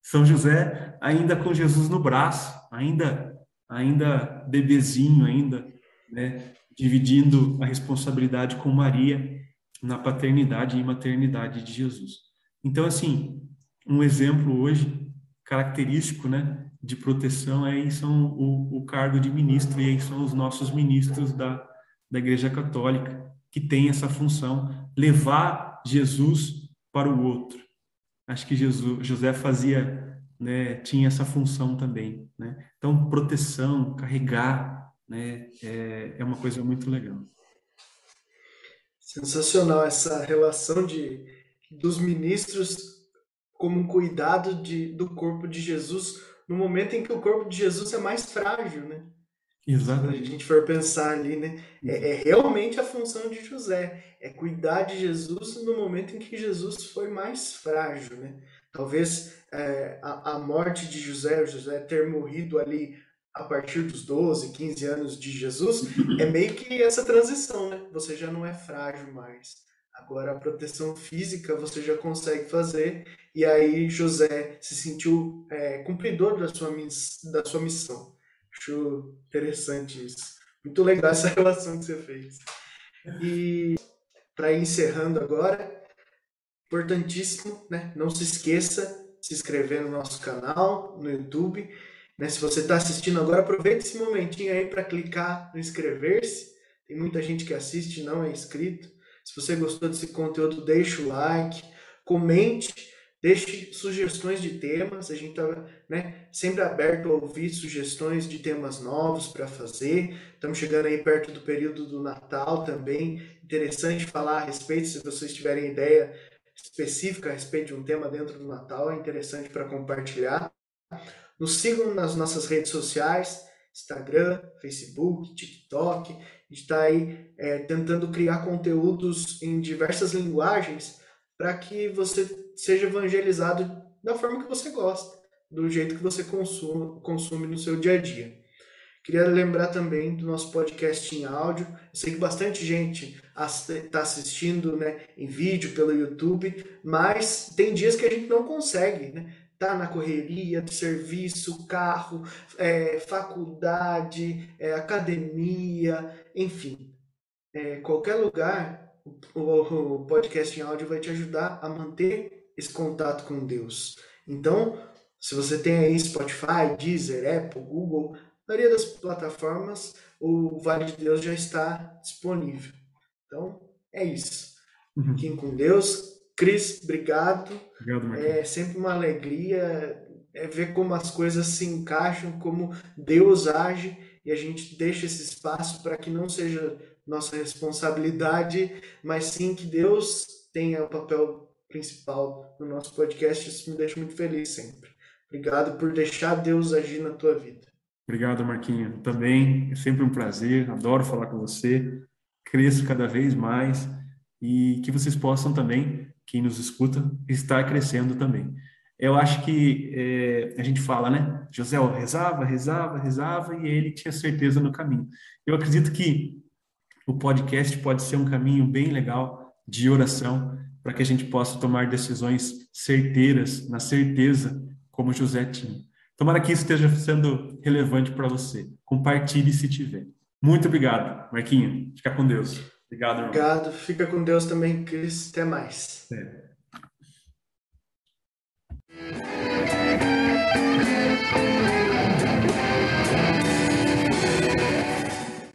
São José ainda com Jesus no braço, ainda ainda bebezinho, ainda, né, dividindo a responsabilidade com Maria na paternidade e maternidade de Jesus. Então, assim, um exemplo hoje característico, né, de proteção aí são o, o cargo de ministro e aí são os nossos ministros da, da Igreja Católica que tem essa função levar Jesus para o outro. Acho que Jesus, José fazia, né, tinha essa função também, né? Então proteção, carregar, né, é, é uma coisa muito legal. Sensacional essa relação de dos ministros como um cuidado de, do corpo de Jesus no momento em que o corpo de Jesus é mais frágil, né? Exatamente. Se a gente for pensar ali, né? É, é, realmente a função de José, é cuidar de Jesus no momento em que Jesus foi mais frágil, né? Talvez é, a, a morte de José, José ter morrido ali a partir dos 12, 15 anos de Jesus, <coughs> é meio que essa transição, né? Você já não é frágil mais. Agora a proteção física você já consegue fazer e aí José se sentiu é, cumpridor da sua, da sua missão. Acho interessante isso. Muito legal essa <laughs> relação que você fez. E para encerrando agora, importantíssimo, né? Não se esqueça de se inscrever no nosso canal, no YouTube. Né? Se você está assistindo agora, aproveite esse momentinho aí para clicar no inscrever-se. Tem muita gente que assiste e não é inscrito. Se você gostou desse conteúdo, deixe o like, comente, deixe sugestões de temas. A gente está né, sempre aberto a ouvir sugestões de temas novos para fazer. Estamos chegando aí perto do período do Natal também. Interessante falar a respeito, se vocês tiverem ideia específica a respeito de um tema dentro do Natal, é interessante para compartilhar. Nos sigam nas nossas redes sociais, Instagram, Facebook, TikTok gente está aí é, tentando criar conteúdos em diversas linguagens para que você seja evangelizado da forma que você gosta, do jeito que você consome, consome no seu dia a dia. Queria lembrar também do nosso podcast em áudio. Eu sei que bastante gente está assistindo né, em vídeo pelo YouTube, mas tem dias que a gente não consegue, né? tá na correria de serviço, carro, é, faculdade, é, academia, enfim. É, qualquer lugar, o, o podcast em áudio vai te ajudar a manter esse contato com Deus. Então, se você tem aí Spotify, Deezer, Apple, Google, a maioria das plataformas, o Vale de Deus já está disponível. Então, é isso. Uhum. Fiquem com Deus. Cris, obrigado. Obrigado, Marcos. É sempre uma alegria é ver como as coisas se encaixam, como Deus age e a gente deixa esse espaço para que não seja nossa responsabilidade, mas sim que Deus tenha o papel principal no nosso podcast. Isso me deixa muito feliz sempre. Obrigado por deixar Deus agir na tua vida. Obrigado, Marquinho. Também é sempre um prazer, adoro falar com você. Cresço cada vez mais e que vocês possam também, quem nos escuta, estar crescendo também. Eu acho que é, a gente fala, né? José rezava, rezava, rezava e ele tinha certeza no caminho. Eu acredito que o podcast pode ser um caminho bem legal de oração para que a gente possa tomar decisões certeiras, na certeza, como José tinha. Tomara que isso esteja sendo relevante para você. Compartilhe se tiver. Muito obrigado, Marquinho. Fica com Deus. Obrigado, irmão. Obrigado. Fica com Deus também, Cris. Até mais. É.